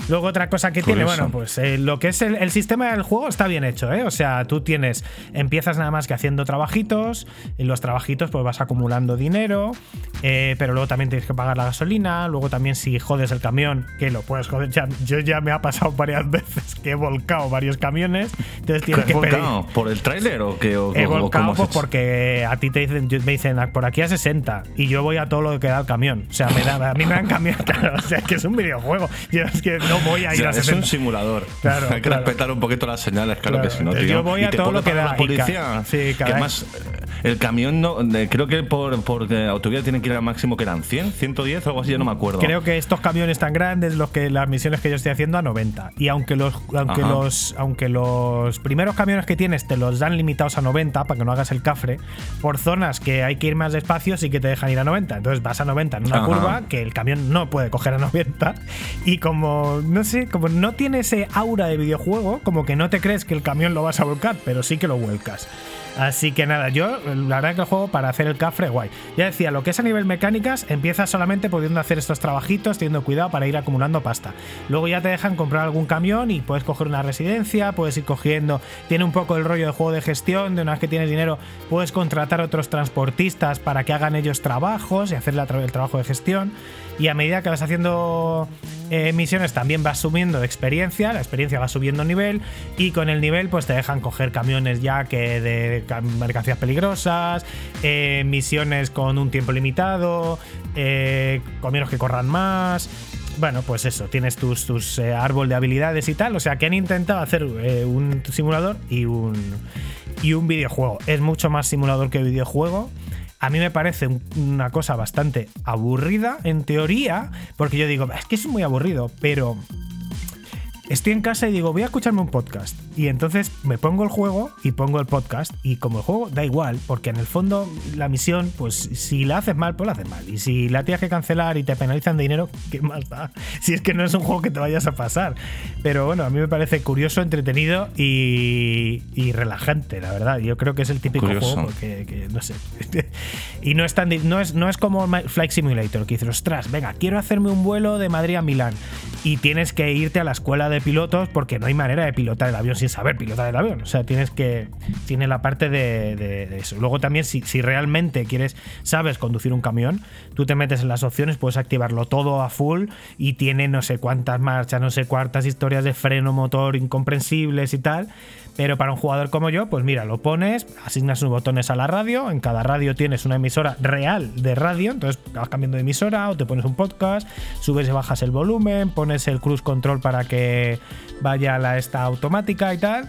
Luego otra cosa que tiene, bueno, pues eh, lo que es el, el sistema del juego está bien hecho, ¿eh? O sea, tú tienes, empiezas nada más que haciendo trabajitos, y los trabajitos pues vas acumulando dinero, eh, pero luego también tienes que pagar la gasolina, luego también si jodes el camión, que lo puedes joder, ya- yo ya me ha pasado varias veces que he volcado varios camiones, entonces tienes ¿Qué que volcado? ¿Por el tráiler o qué? O, He volcado pues porque a ti te dicen, me dicen "Ah, por aquí a 60 y yo voy a todo lo que da el camión. O sea, me da- a mí me dan camión, claro, o sea, que es un videojuego. Yo es que no voy a ir a es 60. un simulador. Claro, Hay que claro. respetar un poquito las señales, claro, Claro, que si no, tío. yo voy a ¿Y te todo lo que da, la policía. sí, que además eh, el camión no, creo que por, por eh, autovía tiene que ir al máximo que eran 100, 110 o algo así, yo no me acuerdo. Creo que estos camiones tan grandes, los que las misiones que yo estoy haciendo a 90. Y aunque los, aunque Ajá. los, aunque los primeros camiones que tienes te los dan limitados a 90 para que no hagas el cafre, por zonas que hay que ir más despacio sí que te dejan ir a 90. Entonces vas a 90 en una Ajá. curva que el camión no puede coger a 90. Y como, no sé, como no tiene ese aura de videojuego, como que no te crees que el camión lo vas a volcar, pero sí que lo vuelcas. Así que nada, yo la verdad que juego para hacer el cafre, guay. Ya decía, lo que es a nivel mecánicas, empiezas solamente pudiendo hacer estos trabajitos, teniendo cuidado para ir acumulando pasta. Luego ya te dejan comprar algún camión y puedes coger una residencia, puedes ir cogiendo. Tiene un poco el rollo de juego de gestión, de una vez que tienes dinero, puedes contratar otros transportistas para que hagan ellos trabajos y hacer el trabajo de gestión. Y a medida que vas haciendo eh, misiones también vas subiendo experiencia, la experiencia va subiendo nivel y con el nivel pues te dejan coger camiones ya que de ca- mercancías peligrosas, eh, misiones con un tiempo limitado, eh, que corran más. Bueno, pues eso, tienes tus, tus eh, árbol de habilidades y tal. O sea que han intentado hacer un simulador y un, y un videojuego. Es mucho más simulador que videojuego. A mí me parece un- una cosa bastante aburrida, en teoría, porque yo digo, es que es muy aburrido, pero estoy en casa y digo, voy a escucharme un podcast. Y entonces me pongo el juego y pongo el podcast. Y como el juego da igual, porque en el fondo la misión, pues si la haces mal, pues la haces mal. Y si la tienes que cancelar y te penalizan de dinero, ¿qué más da? Si es que no es un juego que te vayas a pasar. Pero bueno, a mí me parece curioso, entretenido y, y relajante, la verdad. Yo creo que es el típico Curioso. juego que, que no sé. y no es, tan, no, es, no es como Flight Simulator, que dices, ostras, venga, quiero hacerme un vuelo de Madrid a Milán. Y tienes que irte a la escuela de pilotos porque no hay manera de pilotar el avión sin saber pilotar el avión. O sea, tienes que. Tiene la parte de, eso. Luego también, si, si realmente quieres, sabes conducir un camión, tú te metes en las opciones, puedes activarlo todo a full y tiene no sé cuántas marchas, no sé cuántas historias de freno, motor incomprensibles y tal. Pero para un jugador como yo, pues mira, lo pones, asignas unos botones a la radio, en cada radio tienes una emisora real de radio, entonces vas cambiando de emisora o te pones un podcast, subes y bajas el volumen, pones el cruise control para que vaya la esta automática y tal.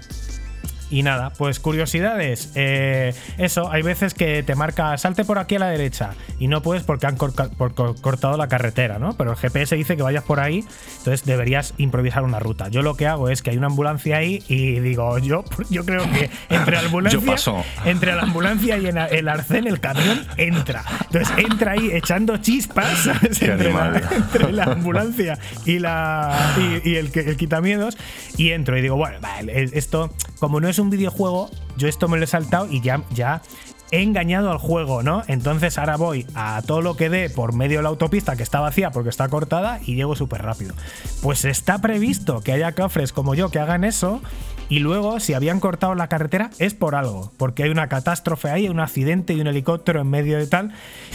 Y nada, pues curiosidades. eh, eso, hay veces que te marca salte por aquí a la derecha y no puedes porque han corca- por- cor- cortado la carretera, ¿no? Pero el GPS dice que vayas por ahí, entonces deberías improvisar una ruta. Yo lo que hago es que hay una ambulancia ahí y digo, yo, yo creo que entre la ambulancia, Yo paso. entre la ambulancia y el, arcén el camión entra. Entonces entra ahí echando chispas entre, la, animal. entre la ambulancia y la y, y el, que- el quitamiedos y entro y digo bueno vale, esto como no es un videojuego yo esto me lo he saltado y ya ya he engañado al juego, ¿no? Entonces ahora voy a todo lo que dé por medio de la autopista que está vacía porque está cortada y llego súper rápido. Pues está previsto que haya cofres como yo que hagan eso y luego si habían cortado la carretera es por algo, porque hay una catástrofe ahí, un accidente y un helicóptero en medio de tal.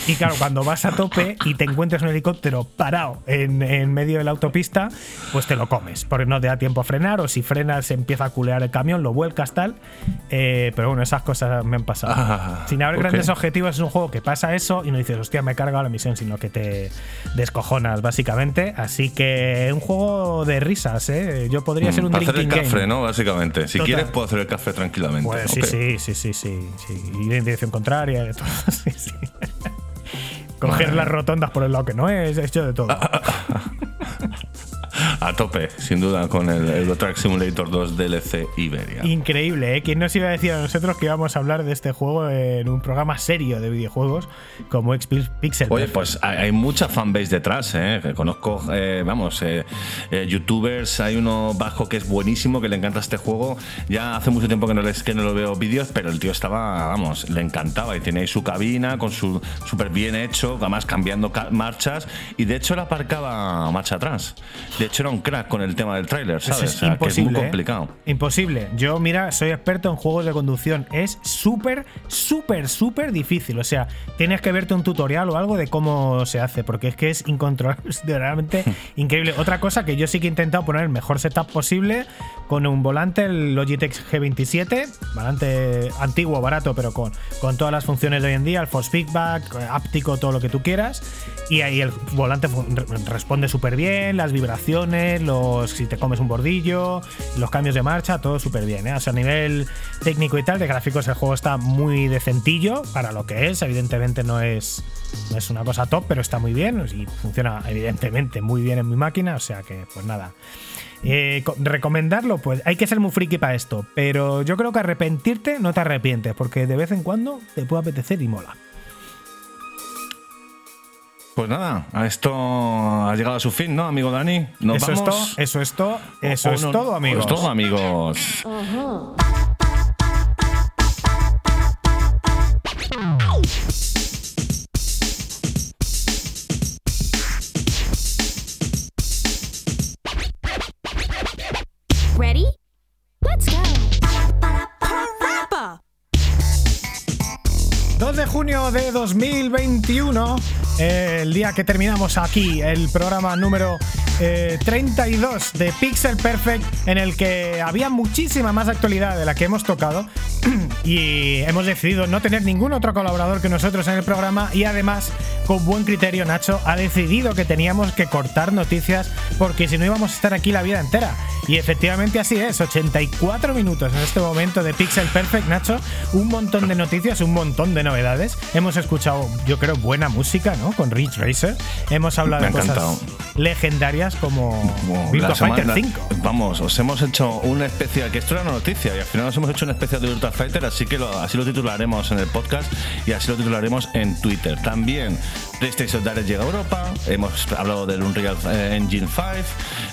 Y claro, cuando vas a tope y te encuentras un helicóptero parado en, en medio de la autopista, pues te lo comes, porque no te da tiempo a frenar o si frenas empieza a culear el camión, lo vuelcas tal. Eh, pero bueno, esas cosas me han pasado. Ah, Sin haber grandes objetivos es un juego que pasa eso y no dices, hostia, me he cargado la misión, sino que te descojonas básicamente. Así que un juego de risas, ¿eh? Yo podría ser un drinking. ¿no? Básicamente. Si Total. quieres, puedo hacer el café tranquilamente. Pues sí, sí, sí, sí, sí. Ir en dirección contraria, de todo. Sí, sí. Coger las rotondas por el lado que no es, he hecho de todo. A tope, sin duda, con el Euro Truck Simulator 2 DLC Iberia. Increíble, ¿eh? ¿Quién nos iba a decir a nosotros que íbamos a hablar de este juego en un programa serio de videojuegos como X Pixel? Oye, pues hay, mucha fanbase detrás, ¿eh? Conozco, eh, vamos, eh, eh, youtubers, hay uno bajo que es buenísimo, que le encanta este juego. Ya hace mucho tiempo que no, les, que no lo veo vídeos, pero el tío estaba, vamos, le encantaba y tenía ahí su cabina con su súper bien hecho, además cambiando ca- marchas y de hecho él aparcaba marcha atrás. De hecho era un crack con el tema del tráiler, ¿sabes? es O sea, que es muy ¿eh? complicado. Imposible. Yo, mira, soy experto en juegos de conducción. Es súper, súper, súper difícil. O sea, tienes que verte un tutorial o algo de cómo se hace, porque es que es incontrolable, es realmente increíble. Otra cosa que yo sí que he intentado poner el mejor setup posible con un volante, el Logitech G27, volante antiguo, barato, pero con, con todas las funciones de hoy en día, el force feedback, áptico, todo lo que tú quieras. Y ahí el volante responde súper bien, las vibraciones, los si te comes un bordillo, los cambios de marcha, todo súper bien. ¿eh? O sea, a nivel técnico y tal, de gráficos el juego está muy decentillo para lo que es. Evidentemente no es, no es una cosa top, pero está muy bien y funciona evidentemente muy bien en mi máquina. O sea que, pues nada. Eh, co- recomendarlo, pues hay que ser muy friki para esto, pero yo creo que arrepentirte no te arrepientes, porque de vez en cuando te puede apetecer y mola. Pues nada, a esto ha llegado a su fin, ¿no, amigo Dani? ¿Nos eso vamos? Es to, eso es todo, eso es todo, amigos. Eso es todo, amigos. De junio de 2021 eh, el día que terminamos aquí el programa número eh, 32 de Pixel Perfect, en el que había muchísima más actualidad de la que hemos tocado y hemos decidido no tener ningún otro colaborador que nosotros en el programa y además, con buen criterio, Nacho ha decidido que teníamos que cortar noticias porque si no íbamos a estar aquí la vida entera. Y efectivamente así es, 84 minutos en este momento de Pixel Perfect, Nacho, un montón de noticias, un montón de novedades. Hemos escuchado, yo creo, buena música, ¿no? Con Ridge Racer. Hemos hablado de cosas legendarias como Bueno, Virtua semana- Fighter 5. Vamos, os hemos hecho una especial, que esto era una noticia, y al final nos hemos hecho una especial de Virtua Fighter, así que lo- así lo titularemos en el podcast y así lo titularemos en Twitter. También PlayStation Direct llega a Europa, hemos hablado del Unreal Engine 5,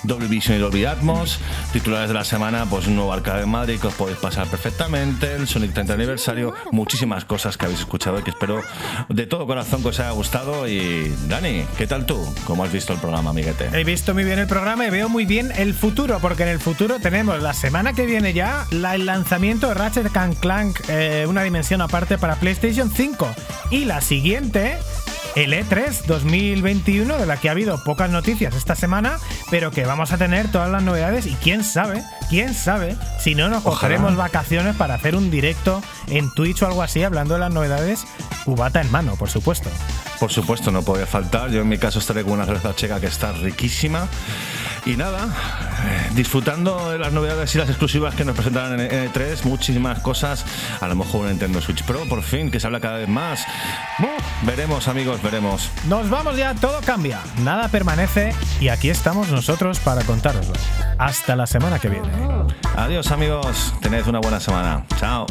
Dolby Vision y Dolby Atmos, titulares de la semana, pues un nuevo arcade de Madrid que os podéis pasar perfectamente, el Sonic 30 aniversario, muchísimas cosas que habéis escuchado y que espero de todo corazón que os haya gustado. Y Dani, ¿qué tal tú? ¿Cómo has visto el programa, amiguete? He visto muy bien el programa y veo muy bien el futuro, porque en el futuro tenemos la semana que viene ya el lanzamiento de Ratchet Clank, eh, una dimensión aparte para PlayStation 5. Y la siguiente, el E E3 2021, de la que ha habido pocas noticias esta semana, pero que vamos a tener todas las novedades y quién sabe, quién sabe, si no nos cogeremos vacaciones para hacer un directo en Twitch o algo así, hablando de las novedades, cubata en mano, por supuesto. Por supuesto, no podía faltar. Yo en mi caso estaré con una cerveza checa que está riquísima. Y nada, eh, disfrutando de las novedades y las exclusivas que nos presentarán en E3, muchísimas cosas, a lo mejor un Nintendo Switch Pro, por fin, que se habla cada vez más. Veremos amigos, veremos. Nos vamos ya, todo cambia, nada permanece y aquí estamos nosotros para contároslo. Hasta la semana que viene. Adiós amigos, tened una buena semana. Chao.